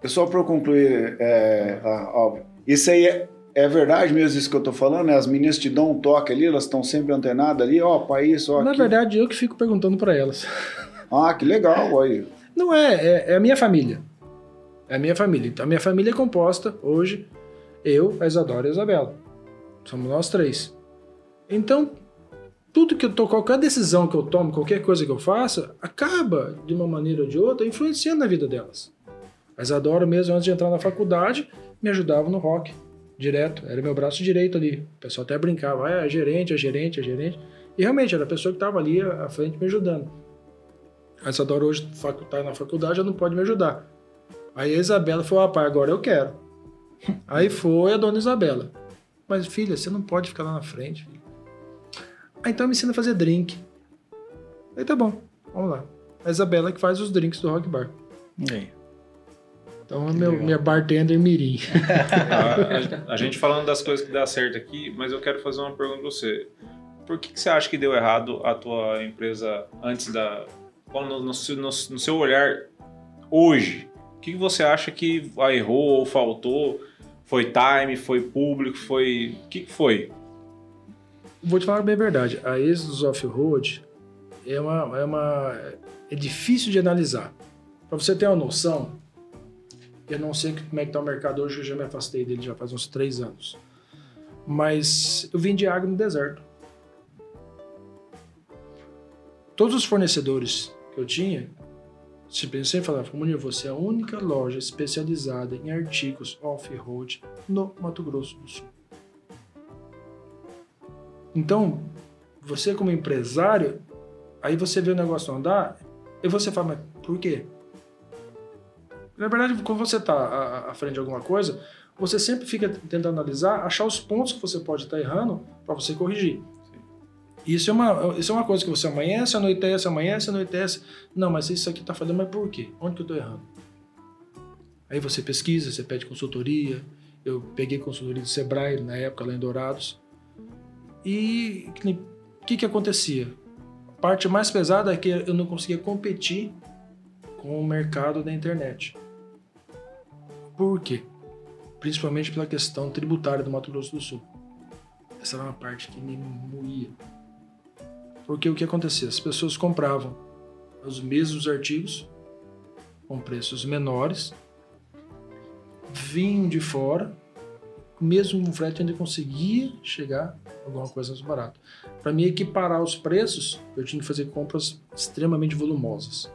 é só para eu concluir, é, óbvio, isso aí é, é verdade mesmo isso que eu tô falando? Né? As meninas te dão um toque ali, elas estão sempre antenadas ali, ó, para isso, ó, Na aquilo. verdade, eu que fico perguntando para elas. *laughs* Ah, que legal, aí. Não é, é, é a minha família. É a minha família. Então, a minha família é composta hoje, eu, a Isadora e a Isabela. Somos nós três. Então, tudo que eu tô, qualquer decisão que eu tomo, qualquer coisa que eu faça, acaba, de uma maneira ou de outra, influenciando na vida delas. A Isadora, mesmo antes de entrar na faculdade, me ajudava no rock, direto. Era meu braço direito ali. O pessoal até brincava, ah, é gerente, é gerente, é gerente. E realmente, era a pessoa que estava ali à frente me ajudando. A Isadora hoje está na faculdade, já não pode me ajudar. Aí a Isabela falou, ah, pai, agora eu quero. *laughs* Aí foi a dona Isabela. Mas, filha, você não pode ficar lá na frente. filha. Ah, então me ensina a fazer drink. Aí tá bom, vamos lá. A Isabela que faz os drinks do Rock Bar. E aí? Então é meu, minha bartender mirim. A, *laughs* a- a gente falando das coisas que dá certo aqui, mas eu quero fazer uma pergunta pra você. Por que, que você acha que deu errado a tua empresa antes da. No, no seu- no- no seu olhar hoje, o que, que você acha que errou ou faltou? Foi time, foi público, foi. O que, que foi? Vou te falar bem a verdade. A Exodus Off-Road é uma, é uma. É difícil de analisar. Para você ter uma noção, eu não sei como é que tá o mercado hoje, eu já me afastei dele já faz uns três anos. Mas eu vendi água no deserto. Todos os fornecedores que eu tinha, se pensei em falar, Munir, você é a única loja especializada em artigos off-road no Mato Grosso do Sul. Então, você como empresário, aí você vê o negócio andar, e você fala, mas por quê? Na verdade, quando você está à, frente de alguma coisa, você sempre fica tentando analisar, achar os pontos que você pode estar errando para você corrigir. Isso é, uma, isso é uma coisa que você amanhece, anoitece, amanhece, anoitece. Não, mas isso aqui está falhando, mas por quê? Onde que eu estou errando? Aí você pesquisa, você pede consultoria. Eu peguei consultoria do Sebrae na época, lá em Dourados. E o que, que acontecia? A parte mais pesada é que eu não conseguia competir com o mercado da internet. Por quê? Principalmente pela questão tributária do Mato Grosso do Sul. Essa era uma parte que me moía. Porque o que acontecia? As pessoas compravam os mesmos artigos com preços menores, vinham de fora, mesmo o frete ainda conseguia chegar alguma coisa mais barato. Para mim equiparar os preços, eu tinha que fazer compras extremamente volumosas.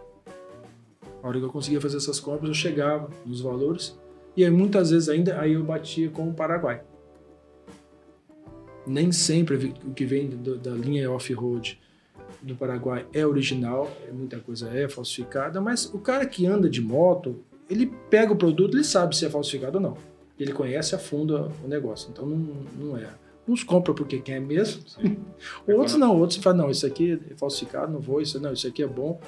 A hora que eu conseguia fazer essas compras, eu chegava nos valores e aí muitas vezes ainda aí eu batia com o Paraguai. Nem sempre o que vem do- da linha off-road do Paraguai é original, é- muita coisa é falsificada, mas o cara que anda de moto, ele pega o produto, ele sabe se é falsificado ou não. Ele conhece a fundo o negócio, então não, não é. Uns compram porque quer mesmo, *laughs* outros não, outros falam, não, isso aqui é falsificado, não vou, isso não, isso aqui é bom.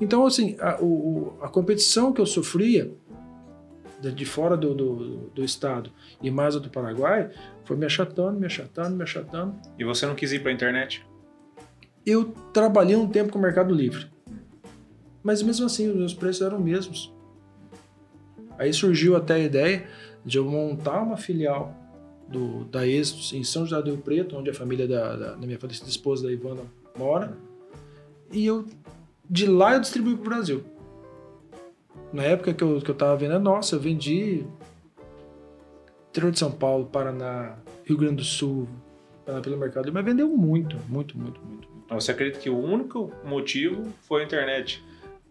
Então, assim, a, o- o- a competição que eu sofria de, fora do, do, do estado e mais a do Paraguai foi me achatando, me achatando, me achatando. E você não quis ir pra internet? Eu trabalhei um tempo com o Mercado Livre. Mas mesmo assim, os meus preços eram os mesmos. Aí surgiu até a ideia de eu montar uma filial do, da Êxito em São José do Rio Preto, onde a família da, da, da minha falecida esposa, da Ivana, mora. E eu, de lá eu distribuí para o Brasil. Na época que eu, que eu tava vendo, nossa, eu vendi interior de São Paulo, Paraná, Rio Grande do Sul, pela- pelo Mercado mas vendeu muito, muito, muito, muito. Você acredita que o único motivo foi a internet?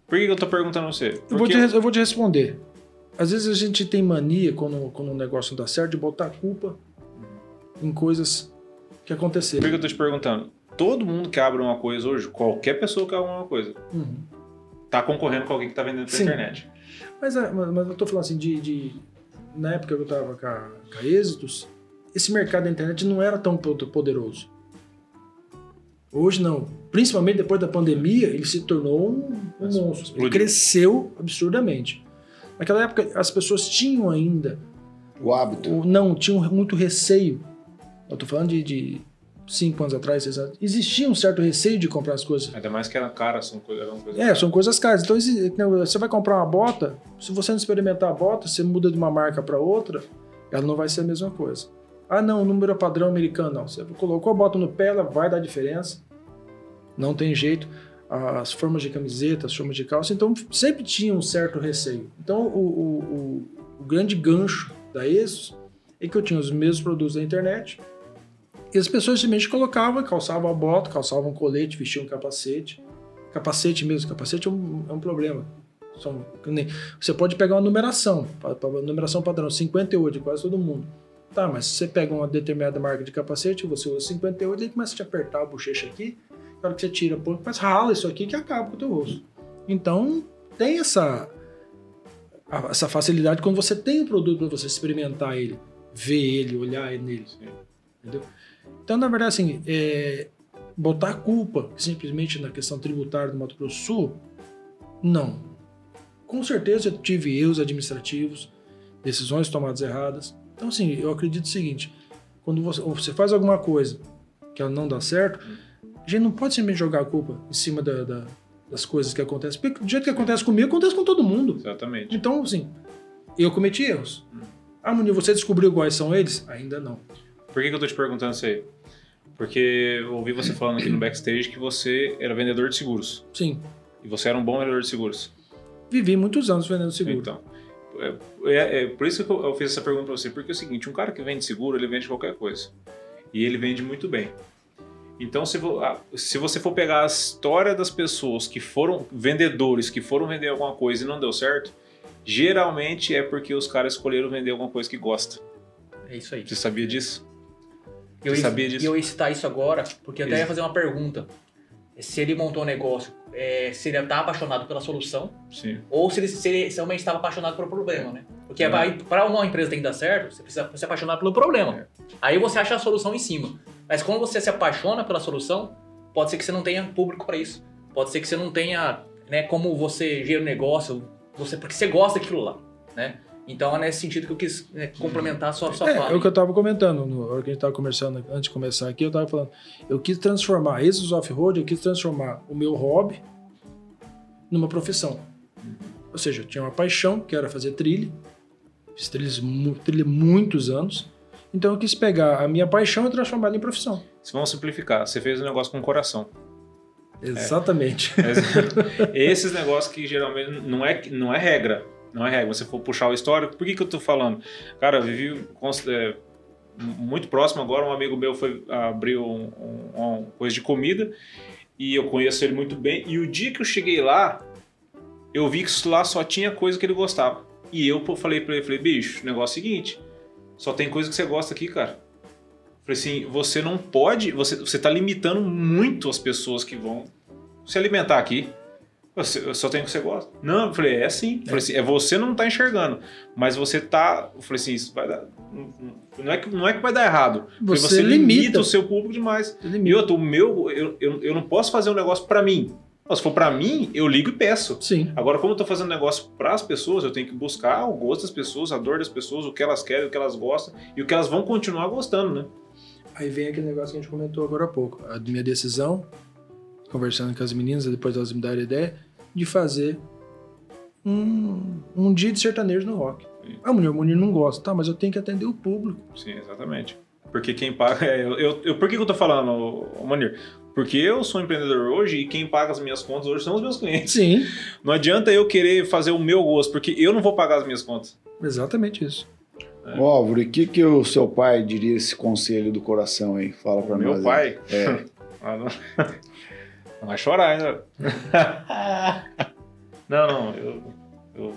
Por que eu tô perguntando a você? Eu vou, Porque te, eu vou te responder. Às vezes a gente tem mania, quando, quando um negócio não dá certo, de botar a culpa em coisas que aconteceram. Por que eu tô te perguntando? Todo mundo que abre uma coisa hoje, qualquer pessoa que abre uma coisa, Uhum. Tá concorrendo com alguém que tá vendendo pela Sim. internet. Mas, é, mas mas eu tô falando assim, de, de- na época que eu tava com a, com a Êxitos, esse mercado da internet não era tão po- poderoso. Hoje não. Principalmente depois da pandemia, ele se tornou um, um monstro. Ele explodiu. cresceu absurdamente. Naquela época, as pessoas tinham ainda O hábito. ou não, tinham muito receio. Eu tô falando de, de cinco anos atrás, seis anos. Existia um certo receio de comprar as coisas. Ainda mais que era cara, são coisas. Eram coisas É, são coisas caras. Então, você vai comprar uma bota, se você não experimentar a bota, você muda de uma marca para outra, ela não vai ser a mesma coisa. Ah, não, o número é padrão americano. Não, você colocou a bota no pé, ela vai dar diferença. Não tem jeito. As formas de camiseta, as formas de calça, então sempre tinha um certo receio. Então, o, o- o- o grande gancho da ESOS é que eu tinha os mesmos produtos da internet e as pessoas simplesmente colocavam, calçavam a bota, calçavam um colete, vestiam um capacete. Capacete mesmo, capacete é um, é um problema. São- você pode pegar uma numeração, numeração padrão, 58, de quase todo mundo. Tá, mas se você pega uma determinada marca de capacete, você usa 58, ele começa a te apertar a bochecha aqui, na hora que você tira, pô, mas rala isso aqui que acaba com o teu rosto. Então, tem essa, essa facilidade quando você tem o produto para você experimentar ele, ver ele, olhar nele. Entendeu? Então, na verdade, assim, é, botar a culpa simplesmente na questão tributária do Mato Grosso do Sul, não. Com certeza eu tive erros administrativos, decisões tomadas erradas. Então, assim, eu acredito o seguinte: quando você, você faz alguma coisa que ela não dá certo, a gente não pode simplesmente jogar a culpa em cima da- da- das coisas que acontecem. Porque do jeito que acontece comigo, acontece com todo mundo. Exatamente. Então, assim, eu cometi erros. Ah, Munir, você descobriu quais são eles? Ainda não. Por que, que eu tô te perguntando isso aí? Porque eu ouvi você falando aqui no backstage que você era vendedor de seguros. Sim, E você era um bom vendedor de seguros. vivi muitos anos vendendo seguro. Então. É, é- é por isso que eu, eu fiz essa pergunta pra você. Porque é o seguinte: um cara que vende seguro, ele vende qualquer coisa. E ele vende muito bem. Então, se, vo- se você for pegar a história das pessoas que foram vendedores, que foram vender alguma coisa e não deu certo, geralmente é porque os caras escolheram vender alguma coisa que gosta. É isso aí. Você sabia disso? Eu Você ia, sabia disso? E eu ia citar isso agora, porque eu até ia fazer uma pergunta. Se ele montou um negócio, é, se ele estava apaixonado pela solução, Sim. ou se ele, se ele realmente estava apaixonado pelo problema, né? Porque É. para uma empresa tem que dar certo, você precisa se apaixonar pelo problema. Aí você acha a solução em cima. Mas quando você se apaixona pela solução, pode ser que você não tenha público para isso. Pode ser que você não tenha, né, como você gera o negócio, você porque você gosta daquilo lá, né? Então é nesse sentido que eu quis né, complementar a sua, sua É, fala. é o que eu estava comentando, na hora que a gente estava conversando, antes de começar aqui, eu estava falando, eu quis transformar esses off-road, eu quis transformar o meu hobby numa profissão. Ou seja, eu tinha uma paixão, que era fazer trilha, Fiz trilha, mu- trilha muitos anos. Então eu quis pegar a minha paixão e transformar ela em profissão. Se vamos simplificar, você fez um negócio com o coração. Exatamente. Mas *laughs* esses negócios que geralmente não é, não é regra. Não é regra. Você for puxar o histórico, por que, que eu tô falando? Cara, eu vivi é, muito próximo agora, um amigo meu foi abriu um, um- uma coisa de comida e eu conheço ele muito bem. E o dia que eu cheguei lá, eu vi que lá só tinha coisa que ele gostava. E eu falei pra ele, falei, bicho, o negócio é o seguinte, só tem coisa que você gosta aqui, cara. Falei assim, você não pode, você, você tá limitando muito as pessoas que vão se alimentar aqui. Você, eu só tem o que você gosta. Não, eu falei, é assim. Falei assim, é você não tá enxergando, mas você tá. Eu falei assim, isso vai dar. Não é que, não é que vai dar errado. Falei, Você limita. o seu público demais. E outro, o meu, eu, eu, eu não posso fazer um negócio pra mim. Mas Se for pra mim, eu ligo e peço. Sim. Agora, como eu tô fazendo negócio para as pessoas, eu tenho que buscar o gosto das pessoas, a dor das pessoas, o que elas querem, o que elas gostam e o que elas vão continuar gostando, né? Aí vem aquele negócio que a gente comentou agora há pouco. A minha decisão, conversando com as meninas, depois elas me deram a ideia, de fazer um, um dia de sertanejo no rock. Sim. Ah, mulher, o Munir não gosta. Tá, mas eu tenho que atender o público. Sim, exatamente. Porque quem paga. é, eu, eu, eu- por que, que eu tô falando, Manir? Porque eu sou empreendedor hoje e quem paga as minhas contas hoje são os meus clientes. Sim, Não adianta eu querer fazer o meu gosto, porque eu não vou pagar as minas contas. exatamente isso. Ô, Álvaro, e o que, que o seu pai diria esse conselho do coração aí? Fala pra meu nós. aí. pai. É. *laughs* Ah, não. não vai chorar ainda. *laughs* não, não, eu- eu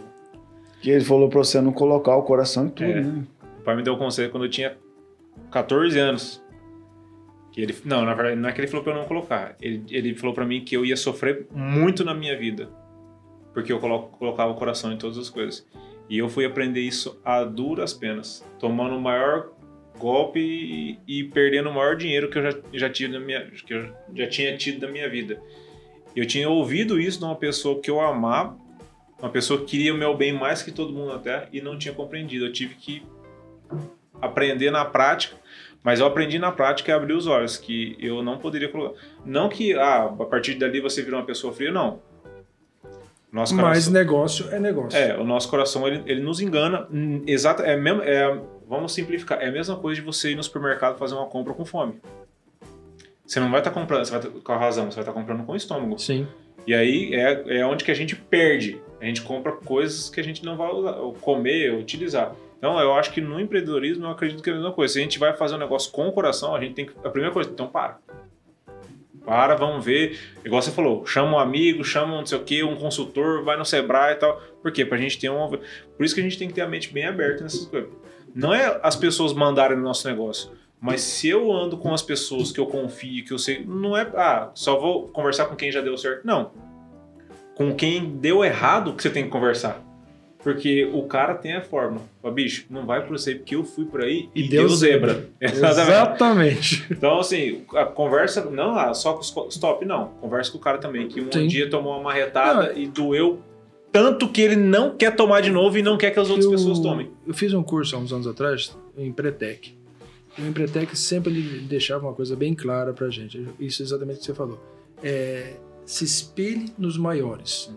Que ele falou pra você não colocar o coração em tudo, É. né? O pai me deu um conselho quando eu tinha 14 anos. Que ele, não, na verdade, não é que ele falou pra eu não colocar. Ele, ele falou pra mim que eu ia sofrer muito na minha vida. Porque eu colo- colocava o coração em todas as coisas. E eu fui aprender isso a duras penas. Tomando o maior golpe e, e perdendo o maior dinheiro que eu já, já, tive na minha, que eu já tinha tido na minha vida. Eu tinha ouvido isso de uma pessoa que eu amava, uma pessoa que queria o meu bem mais que todo mundo na Terra e não tinha compreendido. Eu tive que aprender na prática, mas eu aprendi na prática e abri os olhos que eu não poderia colocar. Não que ah, a partir dali você vira uma pessoa fria, não. Nosso Mas coração, negócio é negócio. é, o nosso coração ele, ele nos engana. Exato, é mesmo, é, vamos simplificar. É a mesma coisa de você ir no supermercado fazer uma compra com fome. Você não vai estar comprando, você vai tá, com a razão, você vai estar comprando com o estômago. Sim. E aí é, é onde que a gente perde. A gente compra coisas que a gente não vai usar, ou comer, ou utilizar. Então eu acho que no empreendedorismo eu acredito que é a mesma coisa. Se a gente vai fazer um negócio com o coração, a gente tem que. A primeira coisa, então para. Para, vamos ver. Igual você falou, chama um amigo, chama um não sei o que, um consultor, vai no Sebrae e tal. Por quê? Pra gente ter uma. Por isso que a gente tem que ter a mente bem aberta nessas coisas. Não é as pessoas mandarem no nosso negócio. Mas se eu ando com as pessoas que eu confio, que eu sei, não é, ah, só vou conversar com quem já deu certo. Não. Com quem deu errado que você tem que conversar. Porque o cara tem a fórmula. Fala, bicho, não vai por você porque eu fui por aí e, E deu, deu zebra. *laughs* Exatamente. Exatamente. Então, assim, a conversa, não ah, só com os stop, não. Conversa com o cara também, que um Sim. dia tomou uma marretada e doeu tanto que ele não quer tomar de novo e não quer que as outras Eu- pessoas tomem. Eu fiz um curso há uns anos atrás em Empretec. E o Empretec sempre deixava uma coisa bem clara pra gente. Isso é exatamente o que você falou. É, se espelhe nos maiores.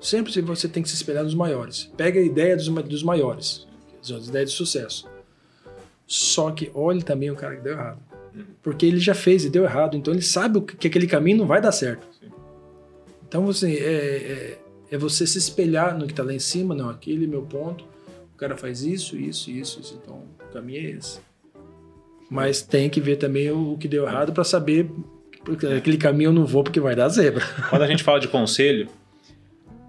Sempre você tem que se espelhar nos maiores. Pega a ideia dos, dos maiores. As ideias de sucesso. Só que olhe também o cara que deu errado. Porque ele já fez e deu errado. Então ele sabe que, que aquele caminho não vai dar certo. Então você é, é, é você se espelhar no que está lá em cima, não, aquele é meu ponto. O cara faz isso, isso, isso, isso. Então o caminho é esse. Mas tem que ver também o, o que deu errado para saber porque aquele caminho eu não vou porque vai dar zebra. *laughs* Quando a gente fala de conselho,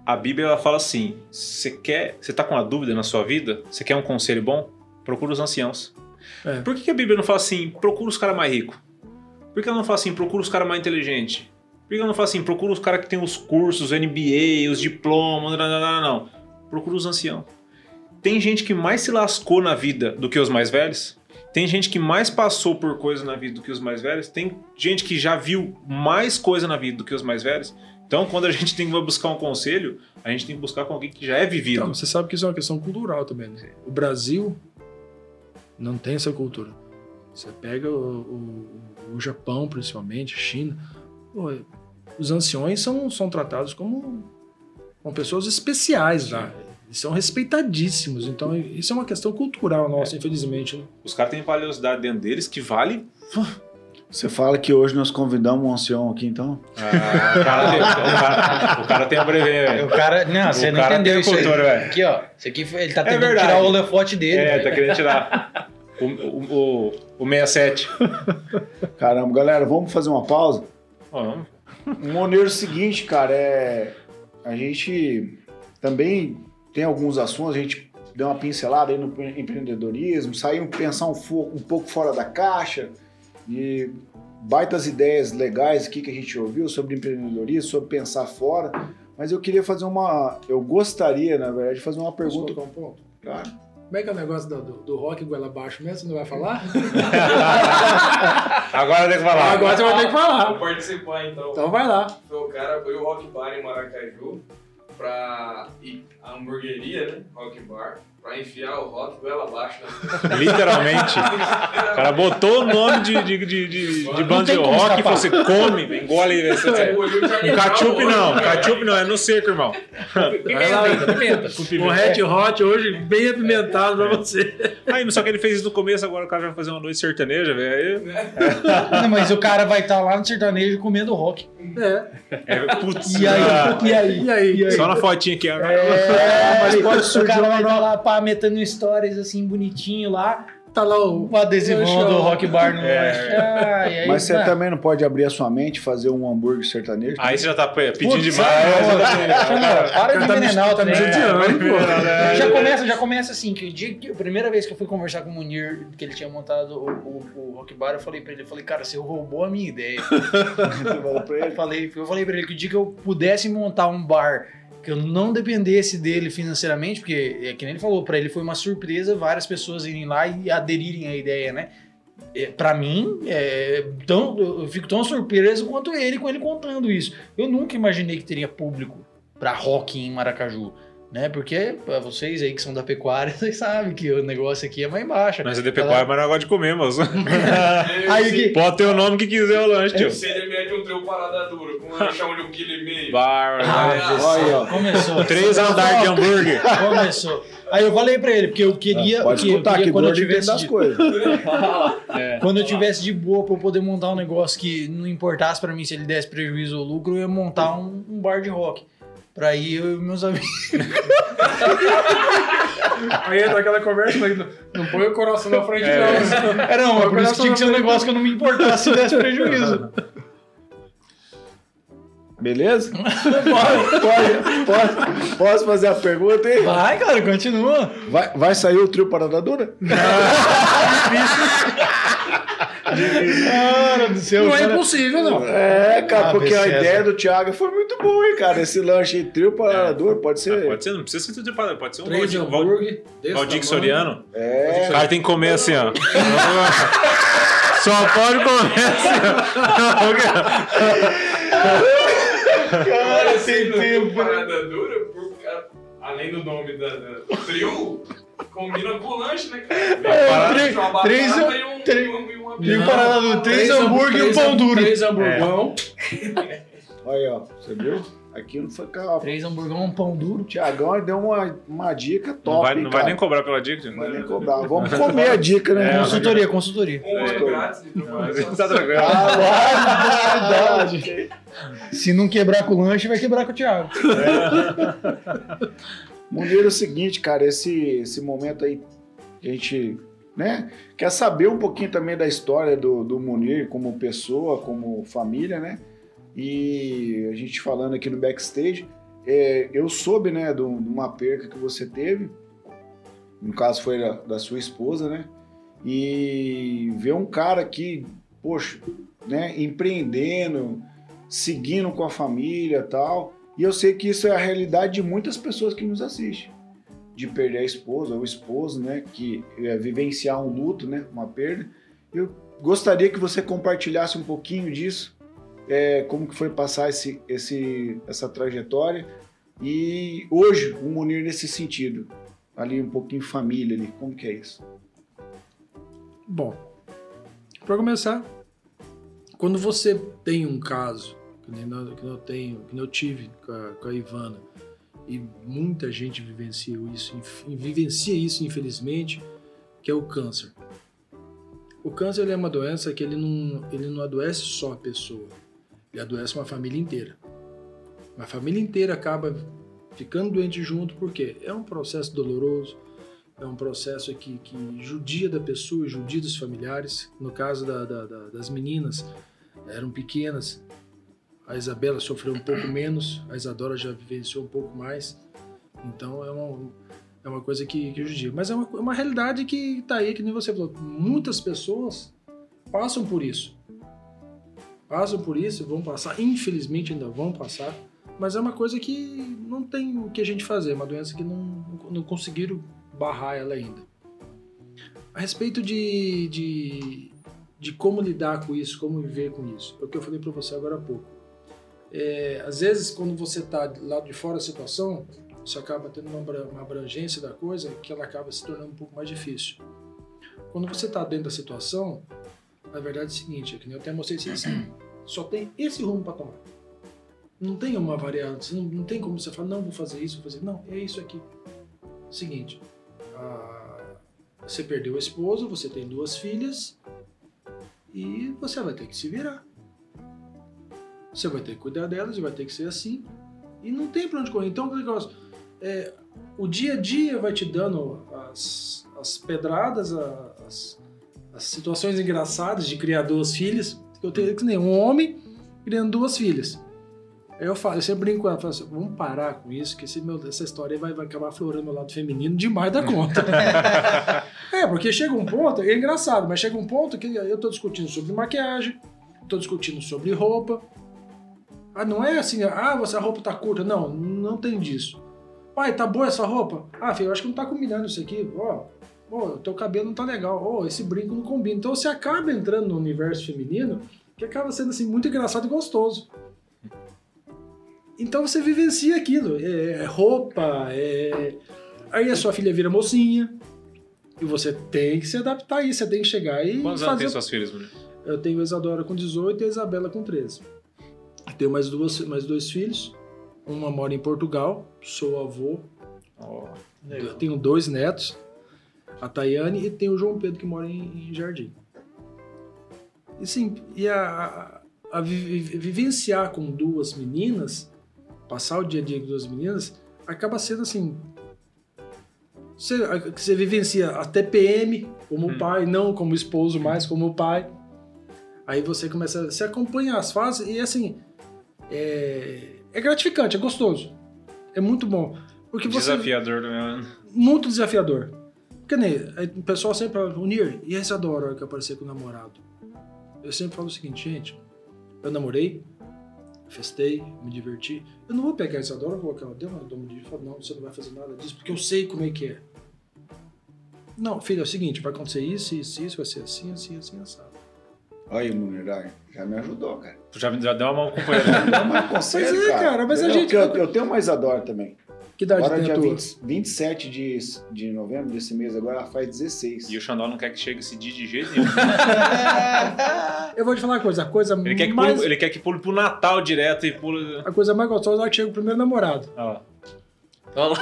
a Bíblia ela fala assim: você quer, você tá com uma dúvida na sua vida? Você quer um conselho bom? Procura os anciãos. É. Por que, que a Bíblia não fala assim, procura os caras mais ricos? Por que ela não fala assim, procura os caras mais inteligentes? Por que ela não fala assim, procura os caras que tem os cursos, o MBA, os diplomas, não, não, não, não. Procura os anciãos. Tem gente que mais se lascou na vida do que os mais velhos. Tem gente que mais passou por coisa na vida do que os mais velhos. Tem gente que já viu mais coisa na vida do que os mais velhos. Então, quando a gente tem que buscar um conselho, a gente tem que buscar com alguém que já é vivido. Então, você sabe que isso é uma questão cultural também. Né? O Brasil não tem essa cultura. Você pega o, o- o Japão, principalmente, a China. pô, os anciões são, são tratados como, como pessoas especiais lá. Eles são respeitadíssimos. Então, isso é uma questão cultural nossa, infelizmente. né? Os caras têm valiosidade dentro deles que vale. Você fala que hoje nós convidamos o ancião aqui, então? Ah, o, cara, tem- o, cara, o cara tem a brevet, O velho. cara. Não, você O não cara entendeu tem isso aí. cultura, velho. Aqui, ó. Isso aqui foi. Ele tá É tentando verdade. tirar o holofote dele. É, velho. tá querendo tirar. O, o, o, o 67. Caramba, galera, vamos fazer uma pausa? Vamos. O Moneiro é o seguinte, cara, é. A gente também tem alguns assuntos, a gente deu uma pincelada aí no empreendedorismo, saiu pensar um, um pouco fora da caixa e baitas ideias legais aqui que a gente ouviu sobre empreendedorismo, sobre pensar fora. Mas eu queria fazer uma. Eu gostaria, na verdade, de fazer uma Posso pergunta. colocar um ponto? Claro. Como é que é o negócio do, do, do rock goela abaixo mesmo? Você não vai falar? *laughs* Agora tem que falar. Agora você vai ter que Vou falar. participar então. Então vai lá. Foi o cara, foi o Rock Bar em Maracaju pra ir à hamburgueria, né? Rock Bar, pra enfiar o rock goela abaixo. Né? Literalmente. O cara botou o nome de, de, de, de, de banda de rock e falou assim: come, engole aí. Você, você. Um ketchup não, ketchup não, é no seco, irmão. Pimenta, pimenta. Com Um Red Hot hoje bem apimentado pra você. Aí, só que ele fez isso no começo, agora o cara vai fazer uma noite sertaneja, velho. Aí, Não, mas o cara vai estar lá no sertanejo comendo rock. É. é, putz, E aí? E aí? E aí? E aí? só na fotinha aqui. ó. É, Mas pode o surgir cara vai uma estar lá pá, metendo stories assim bonitinho lá, Tá lá o. o adesivão do Rock Bar no É. Ah, aí, Mas você né? também não pode abrir a sua mente e fazer um hambúrguer sertanejo? Aí você já tá pe- pedindo Putz, demais. é, tá- Xandão, para de tá envenenar o tá me judiando, pô. Já começa, já começa assim, que o dia que a primeira vez que eu fui conversar com o Munir, que ele tinha montado o, o, o Rock Bar, eu falei pra ele, eu falei, cara, você roubou a minha ideia. *laughs* Eu ele? falei, eu falei pra ele que o dia que eu pudesse montar um bar que eu não dependesse dele financeiramente, porque é que nem ele falou, pra ele foi uma surpresa várias pessoas irem lá e aderirem à ideia, né? É, Pra mim, é, tão, eu fico tão surpreso quanto ele com ele contando isso. Eu nunca imaginei que teria público pra rock em Maracaju, né? Porque pra vocês aí que são da pecuária, *laughs* vocês sabem que o negócio aqui é mais embaixo. Nós é de pecuária, mas não gosta de comer, moço. *laughs* Aí que, Pode ter o nome que quiser o lanche, tio. Se ele mede um trio parada dura com um lanchão de um quilo e meio. Bar, Ah, Olha aí, ó. começou. Três andares de hambúrguer. Começou. Aí eu falei pra ele, porque eu queria. Pode que, eu escutar queria que quando eu tivesse das de, coisas. *laughs* Quando eu tivesse de boa pra eu poder montar um negócio que não importasse pra mim se ele desse prejuízo ou lucro, eu ia montar um, um bar de rock. Pra ir eu e meus amigos. Aí entra aquela conversa, mas não, não põe o coração na frente, É. não. É, não, mas por isso que tinha que ser um negócio que eu não me importasse se desse prejuízo. *laughs* Beleza? pode, pode, pode, posso fazer a pergunta aí? Vai, cara, continua. Vai, vai sair o trio Parada Dura? Cara do céu. Não é cara. impossível, não. É, cara, Ah, porque a ideia do Thiago foi muito boa, hein, cara. Esse lanche aí, trio Parada Dura, pode ser. Ah, Pode ser, não precisa ser tripada, pode ser um Valdir- hambúrguer. Valdir tamanho. Soriano. É, O cara tem que comer assim, ó. *laughs* Só pode comer assim, Cara, tem tem tempo, tempo. Além do nome da, da do trio, combina com o lanche, né, cara? É, três- uma batata três- e um, três- e um, e uma Trio Parada três hambúrguer e um pão duro. Três hamburgão. Olha, ó, você viu? Aqui não foi calma. Três hambúrguer, um pão duro. Tiagão ele deu uma, uma dica top, Não vai, hein, não vai nem cobrar pela dica. Não vai nem cobrar. Vamos comer a dica, né? É, Consultoria, consultoria. Um ano grátis trocar. Tá tranquilo. Ah, verdade. Se não quebrar com o lanche, vai quebrar com o Thiago. Munir, é o seguinte, cara, esse, esse momento aí que a gente né, quer saber um pouquinho também da história do, do Munir como pessoa, como família, né? E a gente falando aqui no backstage, é, eu soube, né, de um- uma perca que você teve, no caso foi da, da sua esposa, né? E ver um cara que, poxa, né, empreendendo, seguindo com a família tal. E eu sei que isso é a realidade de muitas pessoas que nos assistem. De perder a esposa ou o esposo, né? Que é vivenciar um luto, né? Uma perda. Eu gostaria que você compartilhasse um pouquinho disso. É, como que foi passar esse, esse, essa trajetória. E hoje, o Munir nesse sentido. Ali um pouquinho família ali. Como que é isso? Bom, para começar, quando você tem um caso, que eu, que tenho, que eu tive com a, com a Ivana, e muita gente vivencia isso, vivencia isso infelizmente, que é o câncer. O câncer é uma doença que ele não, ele não adoece só a pessoa, ele adoece uma família inteira. Uma família inteira acaba ficando doente junto porque é um processo doloroso, é um processo que, que judia da pessoa, judia dos familiares. No caso da- da- da- das meninas, eram pequenas. A Isabela sofreu um pouco menos, a Isadora já vivenciou um pouco mais. Então é uma, é uma coisa que, que judia. Mas é uma, é uma realidade que está aí, que nem você falou. Muitas pessoas passam por isso. Passam por isso, vão passar. Infelizmente ainda vão passar. Mas é uma coisa que não tem o que a gente fazer. É uma doença que não, não conseguiram barrar ela ainda. A respeito de, de, de como lidar com isso, como viver com isso, é o que eu falei para você agora há pouco. É, às vezes, quando você está lado de fora da situação, você acaba tendo uma, abra- uma abrangência da coisa que ela acaba se tornando um pouco mais difícil. Quando você está dentro da situação, a verdade é o seguinte, é que nem eu até mostrei isso assim, só tem esse rumo para tomar. Não tem uma variante, não, não tem como você falar, não, vou fazer isso, vou fazer. Não, é isso aqui. Seguinte, ah, você perdeu a esposa, você tem duas filhas e você vai ter que se virar. Você vai ter que cuidar delas, vai ter que ser assim. E não tem pra onde correr. Então, é, o dia a dia vai te dando as, as pedradas, a- as, as situações engraçadas de criar duas filhas. Eu tenho que nem um homem criando duas filhas. Aí eu falo, eu sempre brinco com ela, falo assim, vamos parar com isso, que esse meu- essa história vai, vai acabar aflorando meu lado feminino demais da conta. *laughs* é, porque chega um ponto, é engraçado, mas chega um ponto que eu tô discutindo sobre maquiagem, tô discutindo sobre roupa. Ah, não é assim, ah, você, a roupa tá curta. Não, não tem disso. Pai, tá boa essa roupa? Ah, filho, eu acho que não tá combinando isso aqui. Ó, ó, teu cabelo não tá legal. Ó, esse brinco não combina. Então você acaba entrando no universo feminino que acaba sendo assim muito engraçado e gostoso. Então você vivencia aquilo. É roupa, é. Aí a sua filha vira mocinha. E você tem que se adaptar a isso. Você tem que chegar e Quantos anos fazer. tem suas filhas, mulher? Eu tenho a Isadora com 18 e a Isabela com 13. Tenho mais, duas, mais dois filhos. Uma mora em Portugal, sou avô. Eu tenho dois netos, a Tayane e tenho o João Pedro que mora em, em Jardim. E sim, e a, a- a vi- vi- vivenciar com duas meninas, passar o dia a dia com duas meninas, acaba sendo assim. Você, você vivencia a TPM como Hum. pai, não como esposo, mas como pai. Aí você começa a se acompanhar as fases e assim é, é gratificante, é gostoso, é muito bom porque você Desafiador, né? muito desafiador. Porque nem aí o pessoal sempre fala, Unir, e a Isadora a hora que aparecer com o namorado? Eu sempre falo o seguinte, gente, eu namorei, festei, me diverti. Eu não vou pegar a Isadora, vou colocar ela dentro do domo de falar, não, você não vai fazer nada disso, porque eu sei como é que é. Não, filho, é o seguinte, vai acontecer isso, isso, isso, vai ser assim, assim, assim, assado. Aí, Munir, já me ajudou, cara. Tu já, já deu uma mão. Dá mais conselho, Pois é, cara, mas a Eu- gente- Eu, eu tenho uma Isadora também. Que idade Agora, tem dia a tua? 20, 27 de, de novembro desse mês, agora ela faz 16. e o Xandó não quer que chegue esse dia de jeito nenhum. *laughs* Eu vou te falar uma coisa, a coisa Ele quer que mais... pule, ele quer que pule pro Natal direto e pule. A coisa mais gostosa é que chega o primeiro namorado. Ó,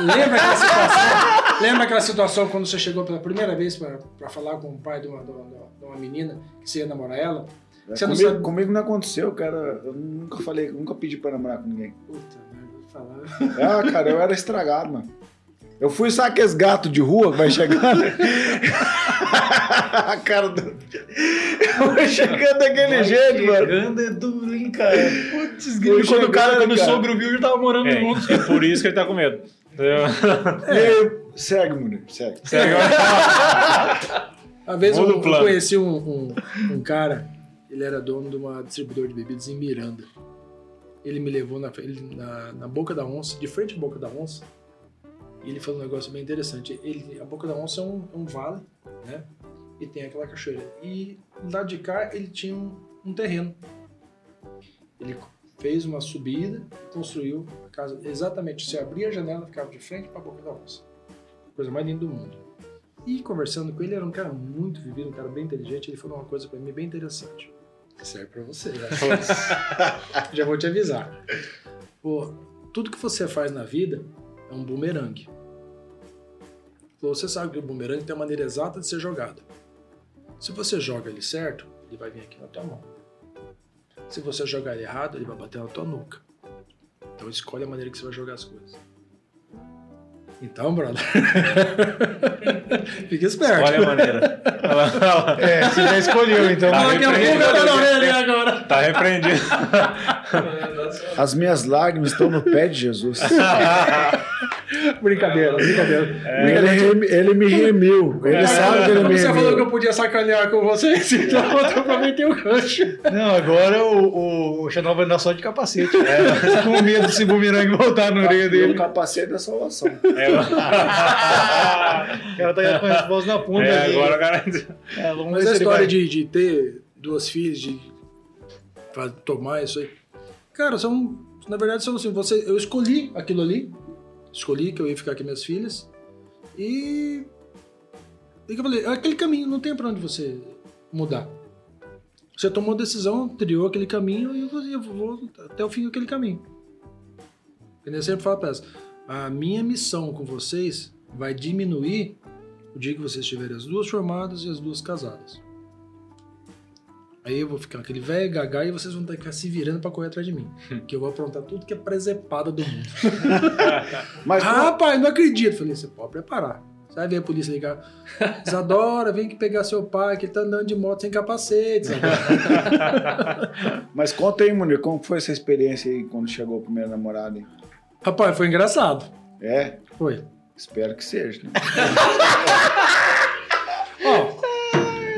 Lembra aquela situação? lembra aquela situação quando você chegou pela primeira vez pra, pra falar com o pai de uma, de uma- de uma menina que você ia namorar ela? É, Você não comigo, sabe- comigo não aconteceu, cara. Eu nunca falei, nunca pedi pra namorar com ninguém. Puta falar. Ah, cara, eu era estragado, mano. Eu fui, sabe aqueles gatos de rua que vai chegando? *laughs* a cara do. Vai chegando daquele jeito, mano. Chegando é duro, hein, cara. Putz, grilo, quando o cara, quando o sogro viu, já tava morando é, junto. é por isso que ele tá com medo. *laughs* E aí, segue, mulher, segue. *laughs* Uma vez eu, eu conheci um, um, um cara, ele era dono de uma distribuidora de bebidas em Miranda. Ele me levou na, ele- na, na boca da onça, de frente à boca da onça, e ele falou um negócio bem interessante. Ele, a boca da onça é um, é um vale, né? E tem aquela cachoeira. E lado de cá ele tinha um, um terreno. Ele fez uma subida e construiu a casa. Exatamente, você abria a janela, ficava de frente para a boca da onça. Coisa mais linda do mundo. E conversando com ele, era um cara muito vivido, um cara bem inteligente. Ele falou uma coisa pra mim bem interessante. Serve pra você, né? *laughs* Já vou te avisar. Pô, tudo que você faz na vida é um bumerangue. Você sabe que o bumerangue tem a maneira exata de ser jogado. Se você joga ele certo, ele vai vir aqui na tua mão. Se você jogar ele errado, ele vai bater na tua nuca. Então escolhe a maneira que você vai jogar as coisas. Então, brother. *laughs* Fica esperto. Olha a maneira. É, você já escolheu, então. Tá na orelha agora. Tá repreendido. *laughs* As minhas lágrimas estão no pé de Jesus. *laughs* Brincadeira, brincadeira. Ele, remi- ele me remiu. Ele sabe que ele me Você falou que remiu. eu podia sacanear com vocês, então eu aproveitei o gancho. Não, agora o, o Xandão vai andar só de capacete. Com medo desse bumerangue voltar no orelha E o dele. capacete da salvação. É, O cara *laughs* tá com a resposta na ponta é, ali. agora o cara. É, vamos Mas ver a história vai- de, de ter duas filhas, de fa- tomar isso aí. Cara, são. Na verdade, são assim, você, eu escolhi aquilo ali. Escolhi que eu ia ficar com minhas filhas. E. E que eu falei, é aquele caminho, não tem pra onde você mudar. Você tomou a decisão, criou aquele caminho e eu, eu vou até o fim daquele caminho. Eu sempre falo pra elas, a minha missão com vocês vai diminuir o dia que vocês tiverem as duas formadas e as duas casadas. Aí eu vou ficar aquele velho gaga e vocês vão ter que ficar se virando pra correr atrás de mim. *laughs* que eu vou aprontar tudo que é presepada do mundo. *laughs* Mas ah, rapaz, não acredito. Falei, você pode preparar. Você vai ver a polícia ligar. Isadora, vem aqui pegar seu pai, que ele tá andando de moto sem capacete. Isadora." *laughs* Mas conta aí, Munir, como foi essa experiência aí quando chegou o primeiro namorado? hein? Rapaz, foi engraçado. É? Foi. Espero que seja. né? *laughs* Ó,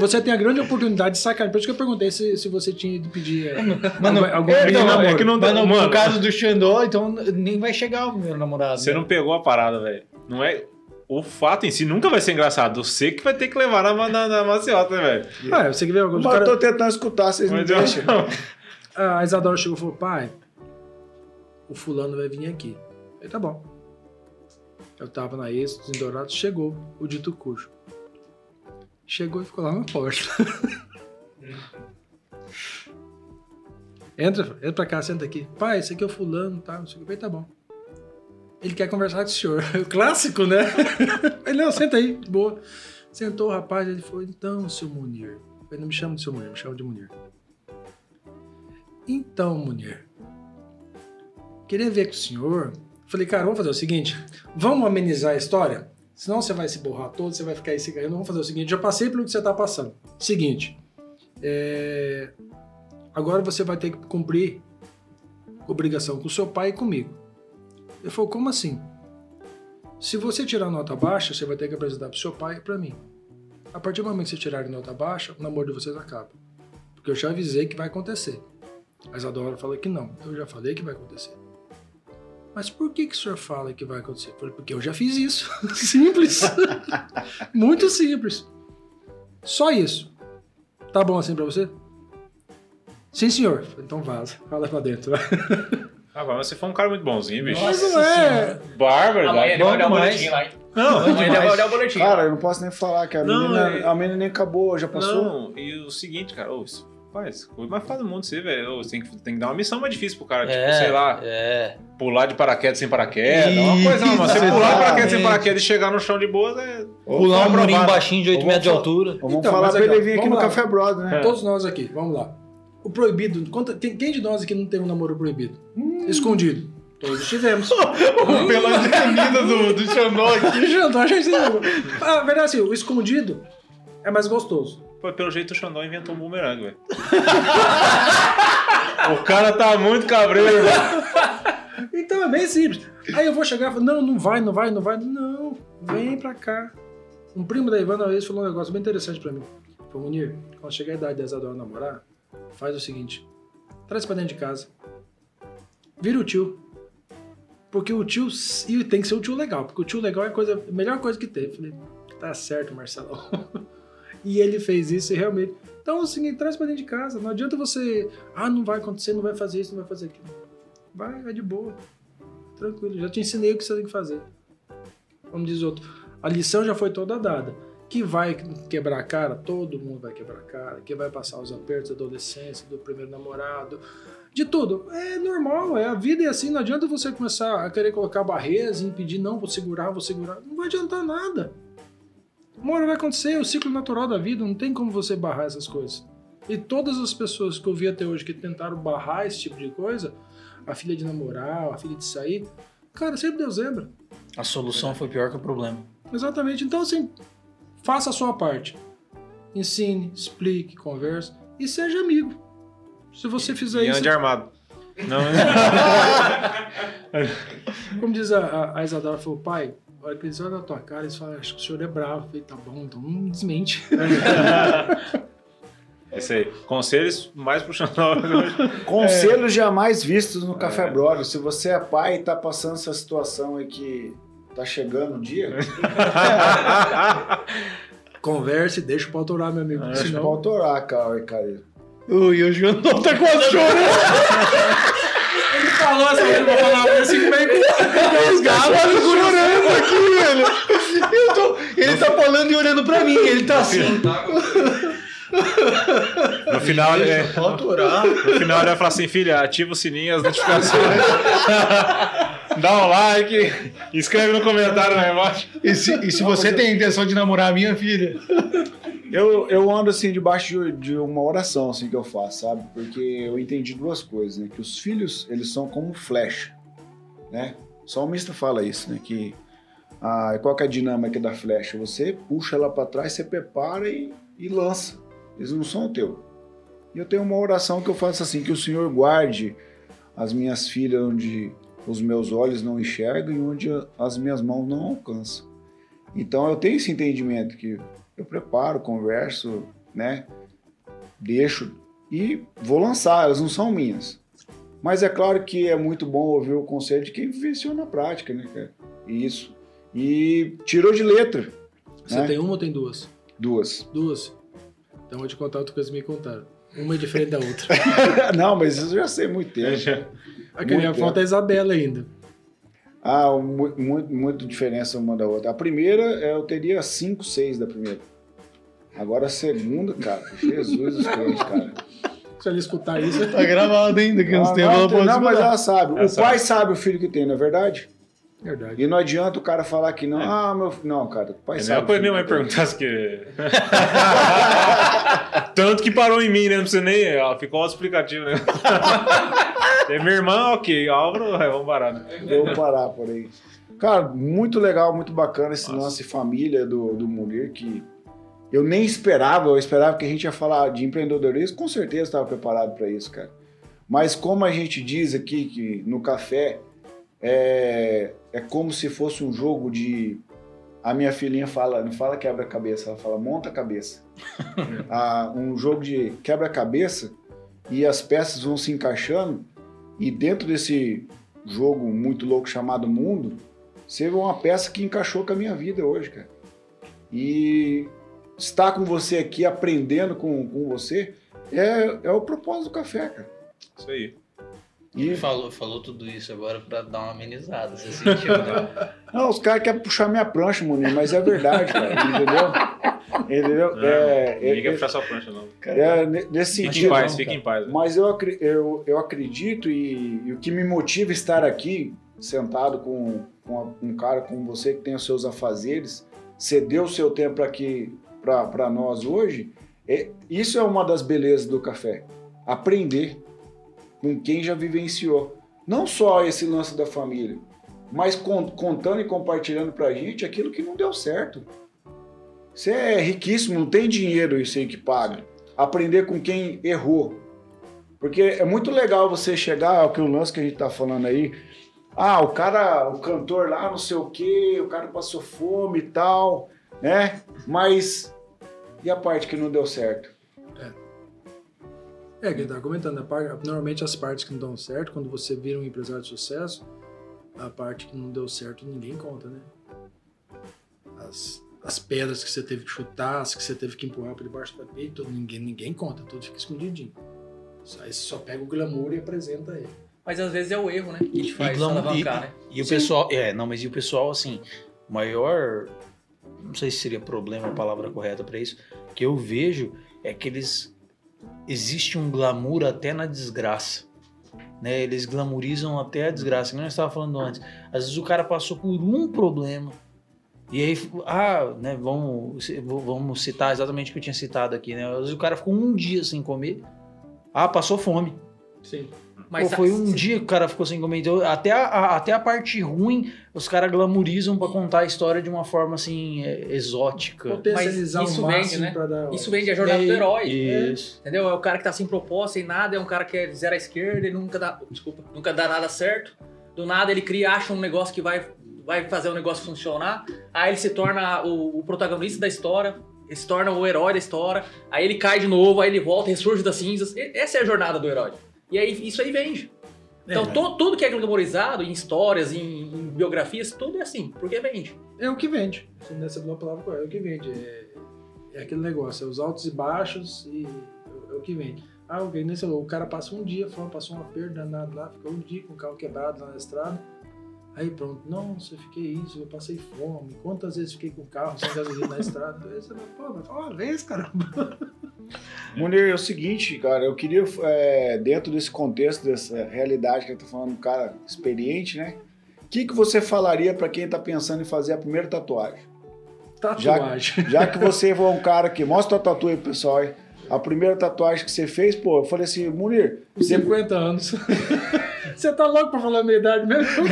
você tem a grande oportunidade de sacar. Por isso que eu perguntei se, se você tinha de pedir é, Mano, algum, algum é, não, namoro. é que não Mas no, Mano. no caso do Xandó, então nem vai chegar o primeiro namorado. Você né? não pegou a parada, velho. Não é. O fato em si nunca vai ser engraçado. Você que vai ter que levar na, na, na maciota, né, velho? Ah, você que vê alguns Mas eu cara... tô tentando escutar, vocês não Mas eu- deixam. A Isadora chegou e falou: pai, o fulano vai vir aqui. Falei, tá bom. Eu tava na Êxodos, em Dourados, chegou o dito cujo. Chegou e ficou lá na porta. *laughs* entra, entra pra cá, senta aqui. Pai, esse aqui é o fulano, tá? Não sei o que. Tá bom. Ele quer conversar com o senhor. *laughs* O clássico, né? *laughs* Ele, não, senta aí, de boa. Sentou o rapaz, ele falou, então, seu Munir. Falei, não me chama de seu Munir, me chama de Munir. Então, Munir, queria ver com o senhor. Falei, cara, vamos fazer o seguinte: vamos amenizar a história? Senão você vai se borrar todo, você vai ficar aí se caindo. Vamos fazer o seguinte: já passei pelo que você está passando. Seguinte, é, agora você vai ter que cumprir obrigação com seu pai e comigo. Ele falou, como assim? Se você tirar nota baixa, você vai ter que apresentar para seu pai e para mim. A partir do momento que você tirar nota baixa, o namoro de vocês acaba. Porque eu já avisei que vai acontecer. A Isadora fala que não. Eu já falei que vai acontecer. Mas por que, que o senhor fala que vai acontecer? Eu falei, porque eu já fiz isso. *laughs* simples. *laughs* Muito simples. Só isso. Tá bom assim pra você? Sim, senhor. Então vaza. Fala pra dentro. *laughs* Ah, mas você foi um cara muito bonzinho, bicho. Mas não é. Bárbaro, Amanhã ele vai olhar o boletim lá? Não, Amanhã ele vai olhar o boletim. Cara, eu não posso nem falar que a, Não, menina, é- a menina nem acabou, já passou. Não, e o seguinte, cara, ô, isso- faz, coisa mais fácil do mundo você, velho. Tem que, tem que dar uma missão mais difícil pro cara, tipo, sei lá, É. pular de paraquedas sem paraquedas. é uma coisa, não, mas você Isso, pular de paraquedas sem paraquedas e chegar no chão de boas é. Pular um murinho baixinho de 8 Ou metros de altura. Vamos Então, falar mas pra aqui, ele vir aqui no lá. Café Brother, né? Todos nós aqui, vamos lá. O proibido, conta, quem, quem de nós aqui não tem um namoro proibido? Escondido. Todos tivemos. *laughs* Pela gemida do, do Xandó aqui. *laughs* Jantar, a gente tem namoro. A verdade é assim, o escondido é mais gostoso. Pô, pelo jeito o Xandó inventou um bumerangue, velho. *laughs* o cara tá muito cabreiro, velho. Então é bem simples. Aí eu vou chegar e falar, não, não vai, não vai, não vai. Não, vem pra cá. Um primo da Ivana uma vez falou um negócio bem interessante pra mim. Falou, Munir, quando chegar a idade da Isadora namorar, faz o seguinte, traz pra dentro de casa. Vira o tio. Porque o tio, e tem que ser um tio legal, porque o tio legal é a coisa, a melhor coisa que tem. Falei, tá certo, Marcelão. *laughs* e ele fez isso e realmente. Então é seguinte, traz pra dentro de casa. Não adianta você, ah, não vai acontecer, não vai fazer isso, não vai fazer aquilo. Vai, vai de boa. Tranquilo, já te ensinei o que você tem que fazer. Como diz outro, a lição já foi toda dada. Que vai quebrar a cara, todo mundo vai quebrar a cara. Que vai passar os apertos da adolescência, do primeiro namorado. De tudo. É normal, é a vida é assim. Não adianta você começar a querer colocar barreiras impedir, não, vou segurar, vou segurar. Não vai adiantar nada. Uma hora vai acontecer, é o ciclo natural da vida, não tem como você barrar essas coisas. E todas as pessoas que eu vi até hoje que tentaram barrar esse tipo de coisa, a filha de namorar, a filha de sair, cara, sempre deu zebra. A solução foi pior que o problema. Exatamente. Então, assim, faça a sua parte. Ensine, explique, converse e seja amigo. Se você fizer E isso, ande armado. Não, *laughs* como diz a, a, a Isadora, falou, pai, a hora que eles olham na tua cara, eles falam, acho que o senhor é bravo. Eu falei, tá bom, então não me desmente. *laughs* Esse aí. Conselhos mais pro Xandó. Conselhos jamais vistos no Café Brother. Se você é pai e tá passando essa situação aí que tá chegando o dia, *laughs* Converse, deixa o pau torar, meu amigo. deixa senão... pra autorar, cara, cara. Ui, o João tá quase chorando. Ele falou essa última palavra assim, como é que... Os gatos chorando aqui, velho. Eu tô- ele tá falando e olhando pra mim. Ele tá assim. No final, ele, é, no final ele vai falar assim, filha, ativa o sininho e as notificações. *laughs* Dá um like, escreve no comentário lá embaixo. E se, e se você tem a intenção de namorar a minha filha? Eu, eu ando assim debaixo de, de uma oração assim que eu faço, sabe? Porque eu entendi duas coisas, né? Que os filhos, eles são como flecha, né? O salmista fala isso, né? Que ah, qual é a dinâmica da flecha? Você puxa ela para trás, você prepara e, e lança. Eles não são o teu. E eu tenho uma oração que eu faço assim, que o Senhor guarde as minhas filhas onde os meus olhos não enxergam e onde as minhas mãos não alcançam. Então eu tenho esse entendimento que eu preparo, converso, né? Deixo e vou lançar, elas não são minhas. Mas é claro que é muito bom ouvir o conselho de quem vivenciou na prática, né, cara? Isso. E tirou de letra. Você né? tem uma ou tem duas? Duas. Duas. Então vou te contar outra coisa que me contaram. Uma é diferente da outra. *laughs* não, mas isso eu já sei há muito tempo. A que minha Muito falta é a Isabela ainda. Ah, mu- muito, muito diferença uma da outra. A primeira, eh, eu teria cinco, seis da primeira. Agora a segunda, cara, Jesus dos crentes, cara. Se ela escutar isso, Tá gravado ainda, que uns Ah, ela não, não, mas ela sabe. Ela o sabe. pai sabe o filho que tem, não é verdade? É verdade. E não adianta o cara falar que não. Ah, meu filho. Não, cara, o pai É a sabe. o minha mãe tem. perguntasse que. *laughs* Tanto que parou em mim, né? Não precisa nem. Ela ficou auto-explicativo, né? *laughs* Tem minha irmã, ok. Álvaro, é, vamos parar, né? Vou parar por aí. Cara, muito legal, muito bacana esse Nossa. lance família do, do Munir, que eu nem esperava, eu esperava que a gente ia falar de empreendedorismo, com certeza estava preparado para isso, cara. Mas como a gente diz aqui que no café é, é como se fosse um jogo de. A minha filhinha fala, não fala quebra-cabeça, ela fala monta-cabeça. *laughs* Ah, um jogo de quebra-cabeça e as peças vão se encaixando e dentro desse jogo muito louco chamado mundo, você uma peça que encaixou com a minha vida hoje, cara. E estar com você aqui, aprendendo com, com você, é, é o propósito do café, cara. Isso aí. E, Falou, falou tudo isso agora pra dar uma amenizada. Você sentiu, né? *laughs* não, os caras querem puxar minha prancha, Moninho, mas é verdade, cara, entendeu? Entendeu? Não, é, é, Ninguém quer é, puxar sua prancha, não. é ne- nesse Fique em sentido. paz, não, fique em paz. né? Mas eu, eu, eu acredito e, e o que me motiva a estar aqui, sentado com, com a- um cara como você que tem os seus afazeres, cedeu o seu tempo aqui para nós hoje, é, isso é uma das belezas do café. Aprender com quem já vivenciou. Não só esse lance da família, mas con- contando e compartilhando pra gente aquilo que não deu certo. Isso é riquíssimo, não tem dinheiro isso aí que paga. Aprender com quem errou. Porque é muito legal você chegar ao que o lance que a gente tá falando aí. Ah, o cara, o cantor lá, não sei o quê, o cara passou fome e tal, né? Mas e a parte que não deu certo? É, que ele tava comentando, par- normalmente as partes que não dão certo, quando você vira um empresário de sucesso, a parte que não deu certo ninguém conta, né? As, as pedras que você teve que chutar, as que você teve que empurrar por debaixo do tapete, ninguém, ninguém conta, tudo fica escondidinho. Só- Aí você só pega o glamour e apresenta ele. Mas às vezes é o erro, né? Que te faz glamour- alavancar, né? E o pessoal, é, não, mas e o pessoal, assim, o maior, não sei se seria problema a palavra correta pra isso, que eu vejo é que eles, existe um glamour até na desgraça. Né? Eles glamorizam até a desgraça, nem eu estava falando antes. Às vezes o cara passou por um problema. E aí, ah, né, vamos, vamos citar exatamente o que eu tinha citado aqui, né? Às vezes o cara ficou um dia sem comer. Ah, passou fome. Sim. Mas Pô, foi um dia que o cara ficou sem comer. Então, até, a, a- até a parte ruim, os caras glamorizam pra contar a história de uma forma assim, é, exótica. Potencializar Mas isso o vende, né? pra dar. Isso vem de a jornada E- do herói. Isso. Entendeu? É o cara que tá sem proposta, sem nada, é um cara que é zero à esquerda e nunca dá. Desculpa, nunca dá nada certo. Do nada ele cria, acha um negócio que vai, vai fazer o negócio funcionar. Aí ele se torna o, o protagonista da história. Ele se torna o herói da história. Aí ele cai de novo, aí ele volta, ressurge das cinzas. E- Essa é a jornada do herói. E aí isso aí vende. Então É. to- tudo que é glamorizado em histórias, em, em biografias, tudo é assim, porque vende. É o que vende. Você nessa a palavra correta, é o que vende. É, é aquele negócio, é os altos e baixos e é o que vende. Ah, o que nem o cara passa um dia, fala, passou uma perda danada lá, ficou um dia com o carro quebrado lá na estrada. Aí pronto, nossa, eu fiquei isso, eu passei fome. Quantas vezes fiquei com o carro sem gasolina na estrada? Aí você fala, pô, mas fala uma vez, caramba. *laughs* Munir, é o seguinte, cara, eu queria, é, dentro desse contexto, dessa realidade que eu tô falando, um cara experiente, né? O que, que você falaria pra quem tá pensando em fazer a primeira tatuagem? Tatuagem. Já que você foi um cara que mostra a tatu aí, pro pessoal. aí. A primeira tatuagem que você fez, pô, eu falei assim, Munir, Com você 50 anos. *laughs* Você tá louco pra falar a minha idade mesmo? *laughs*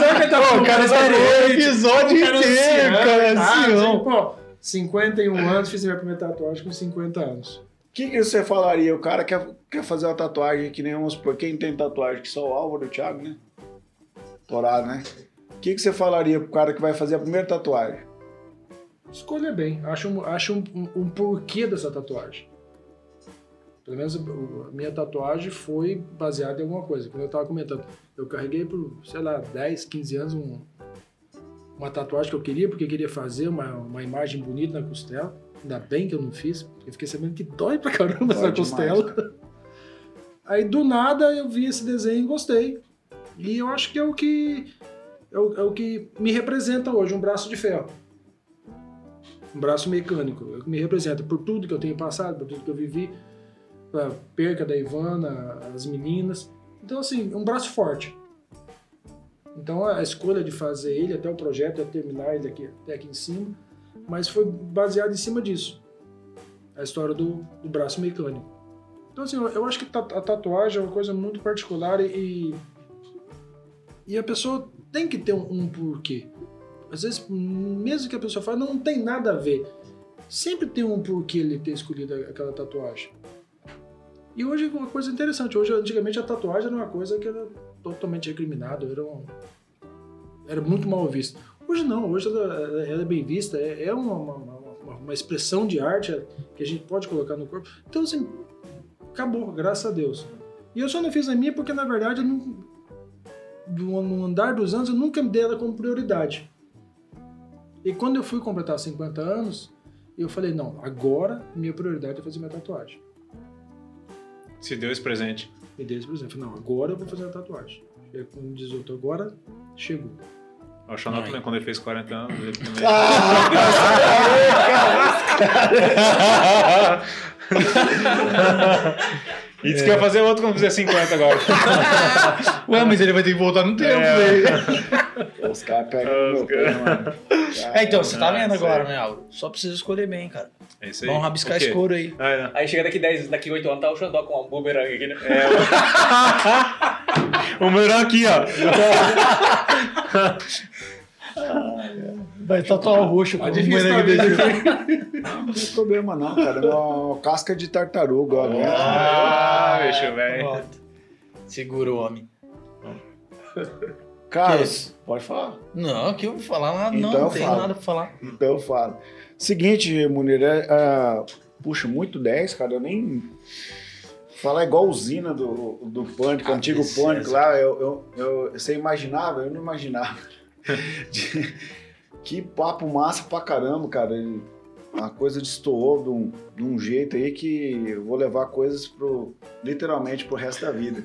Sabe que tá Pô, o cara esperou o episódio inteiro, cara. Ah, Ancião. sim, pô, 51 anos, fiz minha primeira tatuagem com 50 anos. O que, que você falaria? O cara quer, quer fazer uma tatuagem que nem uns. Por quem tem tatuagem que só o Álvaro e o Thiago, né? Torado, né? O que, que você falaria pro cara que vai fazer a primeira tatuagem? Escolha bem. Acho, um, acho um, um- um porquê dessa tatuagem. Pelo menos a minha tatuagem foi baseada em alguma coisa. Como eu tava comentando, eu carreguei por, sei lá, 10, 15 anos um- uma tatuagem que eu queria, porque eu queria fazer uma, uma imagem bonita na costela. Ainda bem que eu não fiz, porque eu fiquei sabendo que dói pra caramba Dói essa demais, costela. *laughs* Aí do nada eu vi esse desenho e gostei. E eu acho que é o que é o, é o que me representa hoje, um braço de ferro. Um braço mecânico, é o que me representa por tudo que eu tenho passado, por tudo que eu vivi, a perca da Ivana, as meninas. Então assim, um braço forte. Então a escolha de fazer ele até o projeto, é terminar ele aqui, até aqui em cima, mas foi baseado em cima disso. A história do, do braço mecânico. Então assim, eu, acho que a tatuagem é uma coisa muito particular e e a pessoa tem que ter um, um porquê. Às vezes, mesmo que a pessoa fale, não tem nada a ver. Sempre tem um porquê ele ter escolhido aquela tatuagem. E hoje é uma coisa interessante. Hoje, antigamente, a tatuagem era uma coisa que era totalmente recriminada, era, um- era muito mal vista. Hoje não, hoje ela, ela é bem vista, é, é uma, uma, uma- uma expressão de arte que a gente pode colocar no corpo. Então, assim, acabou, graças a Deus. E eu só não fiz a minha porque, na verdade, não, no andar dos anos, eu nunca me dei ela como prioridade. E quando eu fui completar 50 anos, eu falei, não, agora minha prioridade é fazer minha tatuagem. Se deu esse presente. Me dei esse por exemplo, não, agora eu vou fazer a tatuagem. E diz o outro, agora chegou. O Xandó também, quando ele fez 40 anos, ele também. *laughs* e disse que ia fazer outro quando fizer 50 agora. Ué, mas ele vai ter que voltar no tempo, É. velho. Os caras pegam no meu pé, mano. *laughs* É, então, você tá Não, vendo agora, né, Álvaro? Só precisa escolher bem, cara. É isso aí. Vamos rabiscar O esse couro aí. Ah, é. Aí chega daqui 10, daqui 8 anos, tá o Xandó com uma bumerangue aqui, né? *laughs* O meu era aqui, ó. Vai tatuar o roxo com Tá o bumerangue dele. Não tem problema não, cara. É uma casca de tartaruga, ó. Ah, bicho, velho. Segura o homem. Cara, Que? pode falar. Não, que eu vou falar nada, Então não, não tem nada pra falar. Então eu falo. Seguinte, Munir, é, é, puxa, muito 10, cara. Eu nem. Falar igual usina do, do Pânico, Ah, antigo Pânico lá, eu, eu, eu- você imaginava? Eu não imaginava. *laughs* Que papo massa pra caramba, cara. Ele- a coisa destoou de um, de um jeito aí que eu vou levar coisas pro, literalmente pro resto da vida.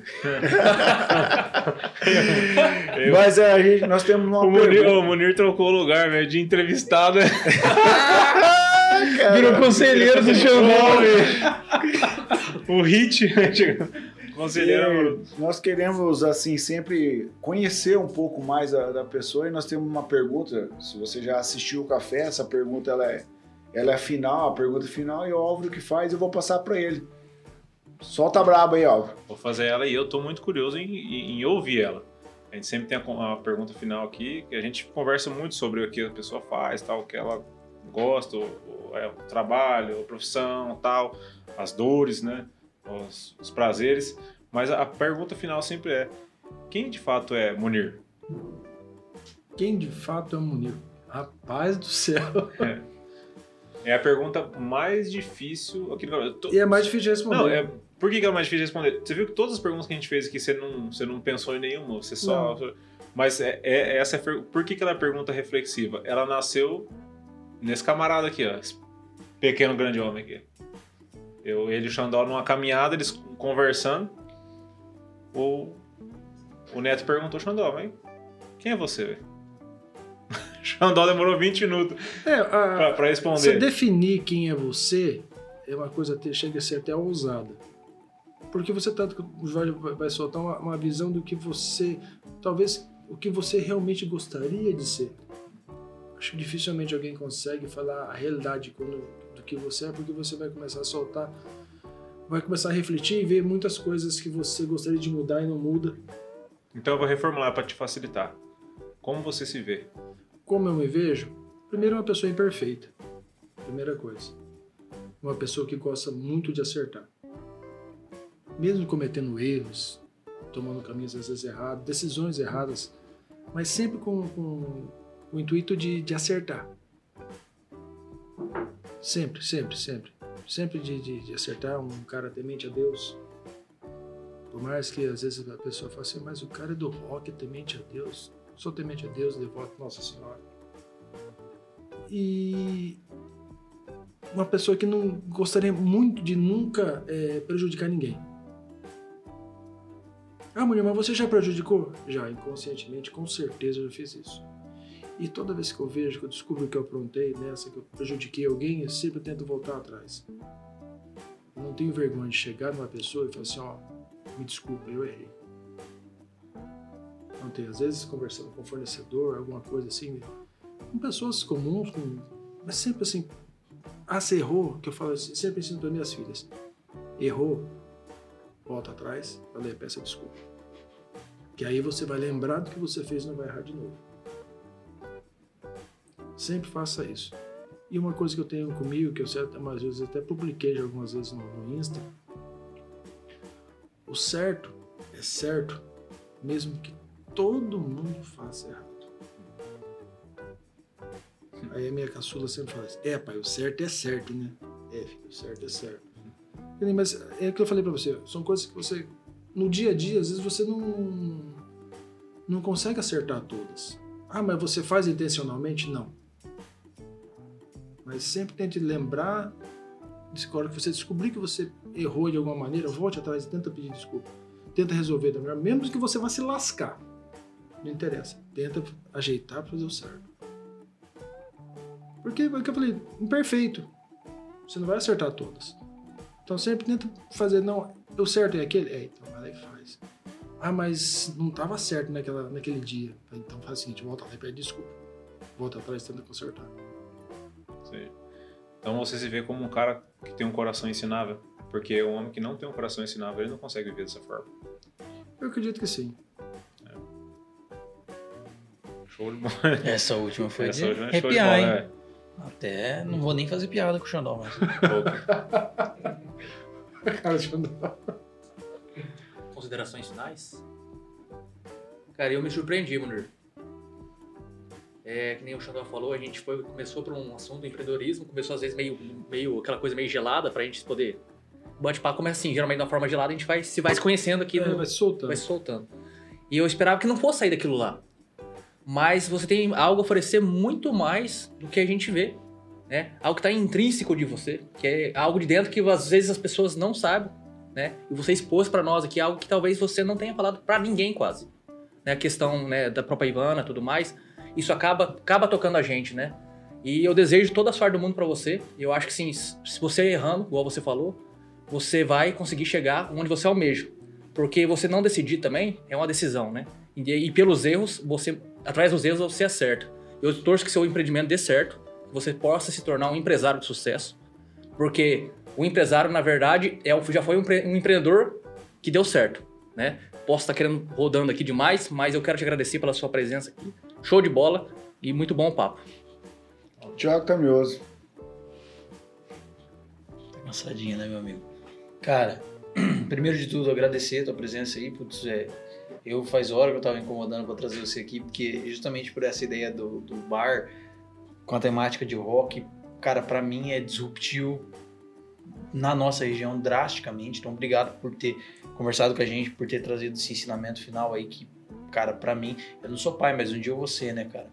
Eu- *laughs* Mas é, a gente, nós temos uma O Munir, pergunta. o Munir trocou o lugar, velho, de entrevistado. Virou conselheiro do Xandó, velho. *laughs* o Hit. Conselheiro. E nós queremos, assim, sempre conhecer um pouco mais a- da pessoa e nós temos uma pergunta. Se você já assistiu o café, essa pergunta ela é, ela é final, a pergunta final, e o Álvaro que faz, eu vou passar para ele. Solta a braba aí, Álvaro. Vou fazer ela e eu tô muito curioso em, em- em ouvir ela. A gente sempre tem a, a pergunta final aqui, que a gente conversa muito sobre o que a pessoa faz, tal, o que ela gosta, o, o- é, o trabalho, a profissão, tal, as dores, né? Os, os prazeres. Mas a, a pergunta final sempre é: quem de fato é Munir? Quem de fato é Munir? Rapaz do céu. É a pergunta mais difícil aqui no tô- E é mais difícil de responder. Não, é. Por que, que é mais difícil de responder? Você viu que todas as perguntas que a gente fez aqui, você não, você não pensou em nenhuma, você só. Mas é, é- essa é, por que, que ela é pergunta reflexiva? Ela nasceu nesse camarada aqui, ó. Esse pequeno grande homem aqui. Eu, ele e o Xandó numa caminhada, eles conversando. O, o Neto perguntou, Xandó, mas quem é você, velho? *laughs* Xandó demorou 20 minutos É, a- pra, pra Você responder. definir quem é você é uma coisa até chega a ser até ousada. Porque você tá, vai, vai soltar uma, uma visão do que você, talvez, o que você realmente gostaria de ser. Acho que dificilmente alguém consegue falar a realidade quando, do que você é, porque você vai começar a soltar, vai começar a refletir e ver muitas coisas que você gostaria de mudar e não muda. Então eu vou reformular pra te facilitar. Como você se vê? Como eu me vejo? Primeiro, uma pessoa imperfeita. Primeira coisa. Uma pessoa que gosta muito de acertar. Mesmo cometendo erros, tomando caminhos às vezes errados, decisões erradas, mas sempre com, com o intuito de, de acertar. Sempre, sempre, sempre. Sempre de, de, de acertar. Um cara temente a Deus. Por mais que às vezes a pessoa fale assim, mas o cara é do rock, é temente a Deus. Sou temente a Deus, devoto Nossa Senhora. E uma pessoa que não gostaria muito de nunca eh, prejudicar ninguém. Ah, mulher, mas você já prejudicou? Já, inconscientemente, com certeza eu fiz isso. E toda vez que eu vejo, que eu descubro que eu aprontei nessa, que eu prejudiquei alguém, eu sempre tento voltar atrás. Eu não tenho vergonha de chegar numa pessoa e falar assim, ó, me desculpa, eu errei. Tem, às vezes conversando com fornecedor, alguma coisa assim, com pessoas comuns, com, mas sempre assim, ah, você errou, que eu falo assim, sempre ensino para minhas filhas. Errou, volta atrás, falei, peça desculpa. Que aí você vai lembrar do que você fez e não vai errar de novo. Sempre faça isso. E uma coisa que eu tenho comigo, que eu até mais vezes, até publiquei algumas vezes no, no Insta, o certo é certo, mesmo que todo mundo faça errado. Aí a minha caçula sempre fala assim, é pai, o certo é certo, né? É, filho, o certo é certo. Mas é o que eu falei pra você, são coisas que você, no dia a dia, às vezes você não, não consegue acertar todas. Ah, mas você faz intencionalmente? Não. Mas sempre tente lembrar, hora que você descobrir que você errou de alguma maneira, volte atrás e tenta pedir desculpa. Tenta resolver da melhor, mesmo que você vá se lascar. Não interessa. Tenta ajeitar para fazer o certo. Porque, é o que eu falei, imperfeito. Você não vai acertar todas. Então sempre tenta fazer, não, o certo é aquele? É, então vai lá e faz. Ah, mas não estava certo naquela, naquele dia. Então faz o seguinte, volta lá e pede desculpa. Volta atrás e tenta consertar. Sim. Então você se vê como um cara que tem um coração ensinável. Porque um homem que não tem um coração ensinável, ele não consegue viver dessa forma. Eu acredito que sim. Show de bola. *laughs* Essa última foi Essa de é de arrepiar, bola, hein? né? Até não vou nem fazer piada com o Xandó, mas... *laughs* Cara, dar- Considerações finais? Cara, eu me surpreendi, Munir. É, que nem o Xandó falou, a gente foi, começou por um assunto do empreendedorismo, começou às vezes meio, meio aquela coisa meio gelada pra gente poder. O bate-papo começa assim, geralmente de uma forma gelada, a gente vai se vai se conhecendo aqui É, no, vai se soltando. vai se soltando. E eu esperava que não fosse sair daquilo lá. Mas você tem algo a oferecer muito mais do que a gente vê. Né? Algo que está intrínseco de você, que é algo de dentro que às vezes as pessoas não sabem. Né? E você expôs para nós aqui algo que talvez você não tenha falado para ninguém quase. Né? A questão né, da própria Ivana tudo mais. Isso acaba, acaba tocando a gente, né? E eu desejo toda a sorte do mundo para você. Eu acho que sim, se você errando, igual você falou, você vai conseguir chegar onde você almeja. Porque você não decidir também é uma decisão, né? E, e pelos erros, você, através dos erros, você acerta. Eu torço que seu empreendimento dê certo, que você possa se tornar um empresário de sucesso. Porque o empresário, na verdade, é, já foi um, um empreendedor que deu certo, né? Posso estar querendo rodando aqui demais, mas eu quero te agradecer pela sua presença aqui. Show de bola e muito bom o papo. Tiago Camioso. Cansadinha, né, meu amigo? Cara, *clears throat* primeiro de tudo, agradecer a tua presença aí. Putz, é, eu faz hora que eu tava incomodando pra trazer você aqui, porque justamente por essa ideia do, do bar com a temática de rock, cara, pra mim é disruptivo na nossa região drasticamente. Então, obrigado por ter conversado com a gente, por ter trazido esse ensinamento final aí que, cara, pra mim, eu não sou pai, mas um dia eu vou ser, né, cara?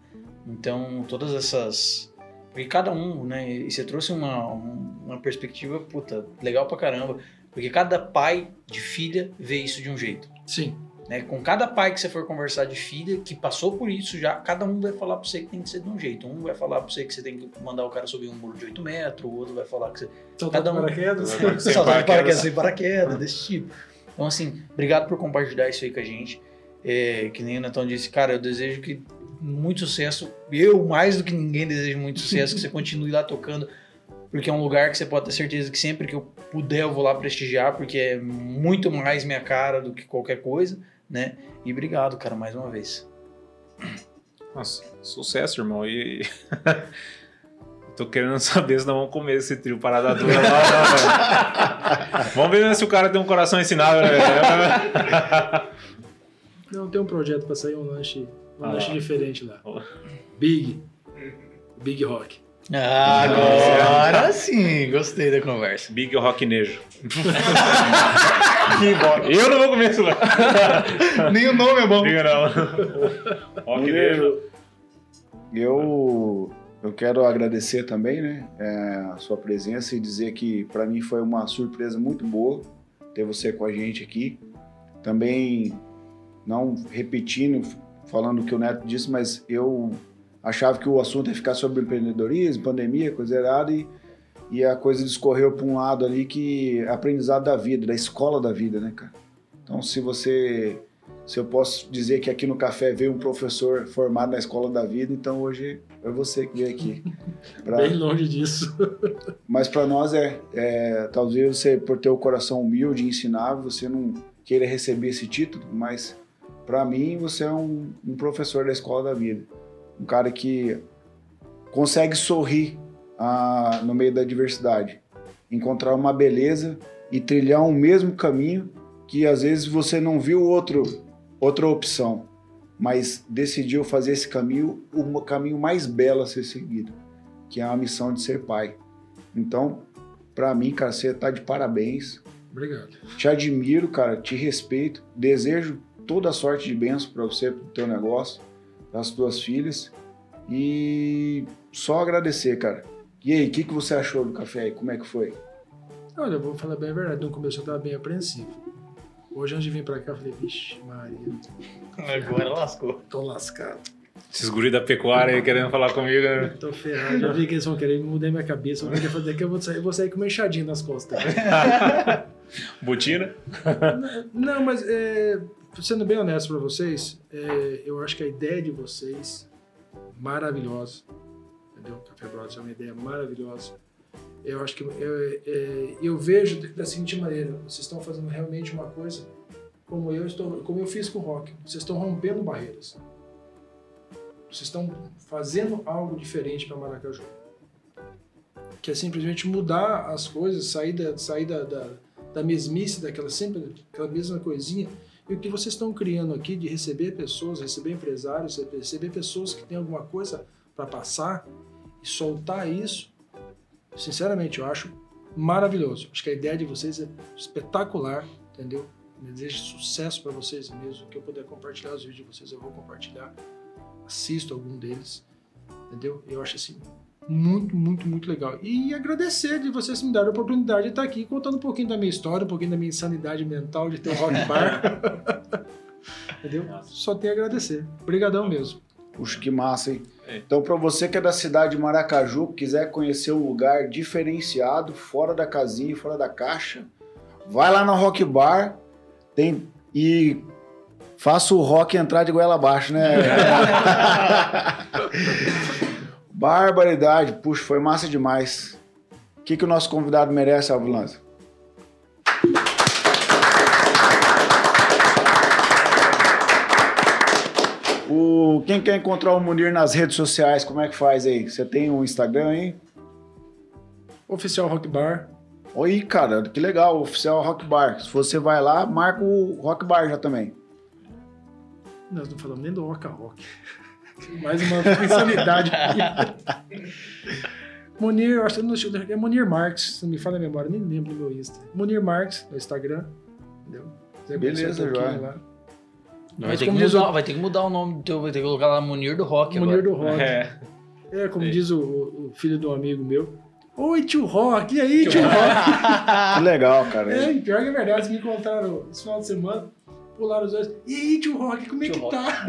Então, todas essas porque cada um, né? E você trouxe uma, um- uma perspectiva, puta, legal pra caramba. Porque cada pai de filha vê isso de um jeito. Sim. Né? Com cada pai que você for conversar de filha, que passou por isso já, cada um vai falar pra você que tem que ser de um jeito. Um vai falar pra você que você tem que mandar o cara subir um muro de 8 metros, o outro vai falar que você. Cada um- paraquedas? *laughs* Sem Saltar paraquedas. de paraquedas, sem paraquedas, desse tipo. Então, assim, obrigado por compartilhar isso aí com a gente. É, que nem o Netão disse, cara, eu desejo que muito sucesso. Eu, mais do que ninguém, desejo muito sucesso, que você continue lá tocando, porque é um lugar que você pode ter certeza que sempre que eu puder eu vou lá prestigiar, porque é muito mais minha cara do que qualquer coisa, né? E obrigado, cara, mais uma vez. Nossa, sucesso, irmão. E. *laughs* Tô querendo saber se nós vamos comer esse trio parada dura lá. não, vamos ver se o cara tem um coração ensinado, né? *laughs* Não, tem um projeto pra sair um lanche, um Ah, lanche lá. diferente lá. Ó. Big. Big Rock. Agora sim, gostei da conversa. Big Rock Nejo. Eu não vou comer isso lá. Nem o nome é bom. Diga não. Rock Nejo. Eu, eu quero agradecer também, né, é, a sua presença e dizer que para mim foi uma surpresa muito boa ter você com a gente aqui. Também, não repetindo, falando o que o Neto disse, mas eu achava que o assunto ia ficar sobre empreendedorismo, pandemia, coisa errada, e, e a coisa discorreu para um lado ali que é aprendizado da vida, da escola da vida, né, cara? Então, se você se eu posso dizer que aqui no café veio um professor formado na escola da vida, então hoje é você que veio aqui. *laughs* Pra- Bem longe disso. *laughs* Mas para nós é, é, talvez você por ter o coração humilde e ensinar, você não queira receber esse título, mas para mim você é um, um professor da escola da vida, um cara que consegue sorrir ah, no meio da adversidade, encontrar uma beleza e trilhar um mesmo caminho que às vezes você não viu outro outra opção, mas decidiu fazer esse caminho o caminho mais belo a ser seguido, que é a missão de ser pai. Então, para mim, cara, você tá de parabéns. Obrigado. Te admiro, cara, te respeito. Desejo toda sorte de bênção para você, pro teu negócio, das tuas filhas. E só agradecer, cara. E aí, o que, que você achou do café aí? Como é que foi? Olha, eu vou falar bem a verdade. No começo eu tava bem apreensivo. Hoje, antes de vir pra cá, eu falei, vixe, Maria, Agora lascou. tô lascado. Esses guri da pecuária aí querendo falar comigo. né? Tô ferrado. Já vi que eles vão querer mudar minha cabeça. Vão querer fazer que eu vou sair, eu vou sair com uma enxadinha nas costas. *laughs* Botina. Não, mas é, sendo bem honesto pra vocês, é, eu acho que a ideia de vocês maravilhosa, entendeu? Café Brothers é uma ideia maravilhosa. Eu acho que eu, é, eu vejo da seguinte maneira: vocês estão fazendo realmente uma coisa como eu estou, como eu fiz com o rock. Vocês estão rompendo barreiras. Vocês estão fazendo algo diferente para Maracaju. Que é simplesmente mudar as coisas, sair da, sair da, da, da mesmice, daquela sempre aquela mesma coisinha. E o que vocês estão criando aqui de receber pessoas, receber empresários, receber pessoas que têm alguma coisa para passar e soltar isso, sinceramente, eu acho maravilhoso. Acho que a ideia de vocês é espetacular, entendeu? Me desejo sucesso para vocês mesmo. Que eu puder compartilhar os vídeos de vocês, eu vou compartilhar. Assisto algum deles, entendeu? Eu acho assim muito, muito, muito legal. E agradecer de vocês me darem a oportunidade de estar aqui contando um pouquinho da minha história, um pouquinho da minha insanidade mental de ter um rock bar. *laughs* entendeu? Só tenho a agradecer. Obrigadão mesmo. Puxa, que massa, hein? É. Então, para você que é da cidade de Maracaju, quiser conhecer um lugar diferenciado, fora da casinha, fora da caixa, vai lá na Rock Bar. Tem e faça o rock entrar de goela abaixo, né? *laughs* *laughs* Barbaridade, puxa, foi massa demais. O que, que o nosso convidado merece, Alvo Lanza? O, quem quer encontrar o Munir nas redes sociais, como é que faz aí? Você tem um Instagram aí? Oficial Rock Bar. Oi, cara, que legal, oficial Rock Bar. Se você vai lá, marca o Rock Bar já também. Nós não falamos nem do Rock a Rock. Mais uma mensalidade. *laughs* Munir, eu acho que é Munir Marques, se não me falha a memória, nem lembro do meu Insta. Munir Marques no Instagram. Entendeu? Você Beleza, joia. lá. Vai Mas ter, mudar, o- vai ter que mudar o nome do teu, vai ter que colocar lá Munir do Rock Munir agora. do Rock. É. É, como diz o, o filho de um amigo meu. Oi, tio Rock, e aí, tio Rock? *laughs* Que legal, cara. É, pior que é verdade, vocês me encontraram esse final de semana, pularam os dois. E aí, tio Rock, como é Tio que Rock. tá?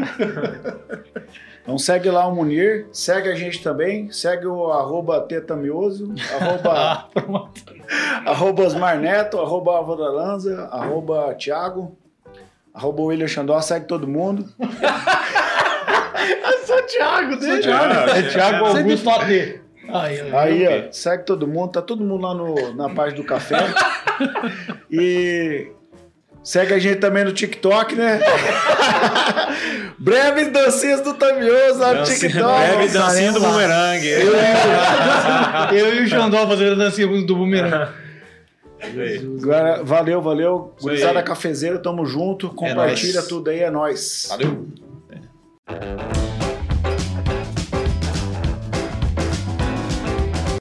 *laughs* Então segue lá o Munir, segue a gente também, segue o arroba tetamioso, arroba, *laughs* arroba Osmar Neto, arroba Álvaro Lanza, arroba Thiago, arroba William Xandó, segue todo mundo. *laughs* Sou o Thiago dele. Thiago. É Thiago Sempre Augusto. Aí, ó. Aí, ó, segue todo mundo, tá todo mundo lá no, na página do café. E segue a gente também no TikTok, né? *laughs* Breves dancinhas do Tamioso lá no TikTok. Breve dancinha do bumerangue. Eu e o Xandó *laughs* fazendo a dancinha do bumerangue. Agora, valeu, valeu. Gurizada Cafezeira, tamo junto. Compartilha nóis. tudo aí, é nóis. Valeu.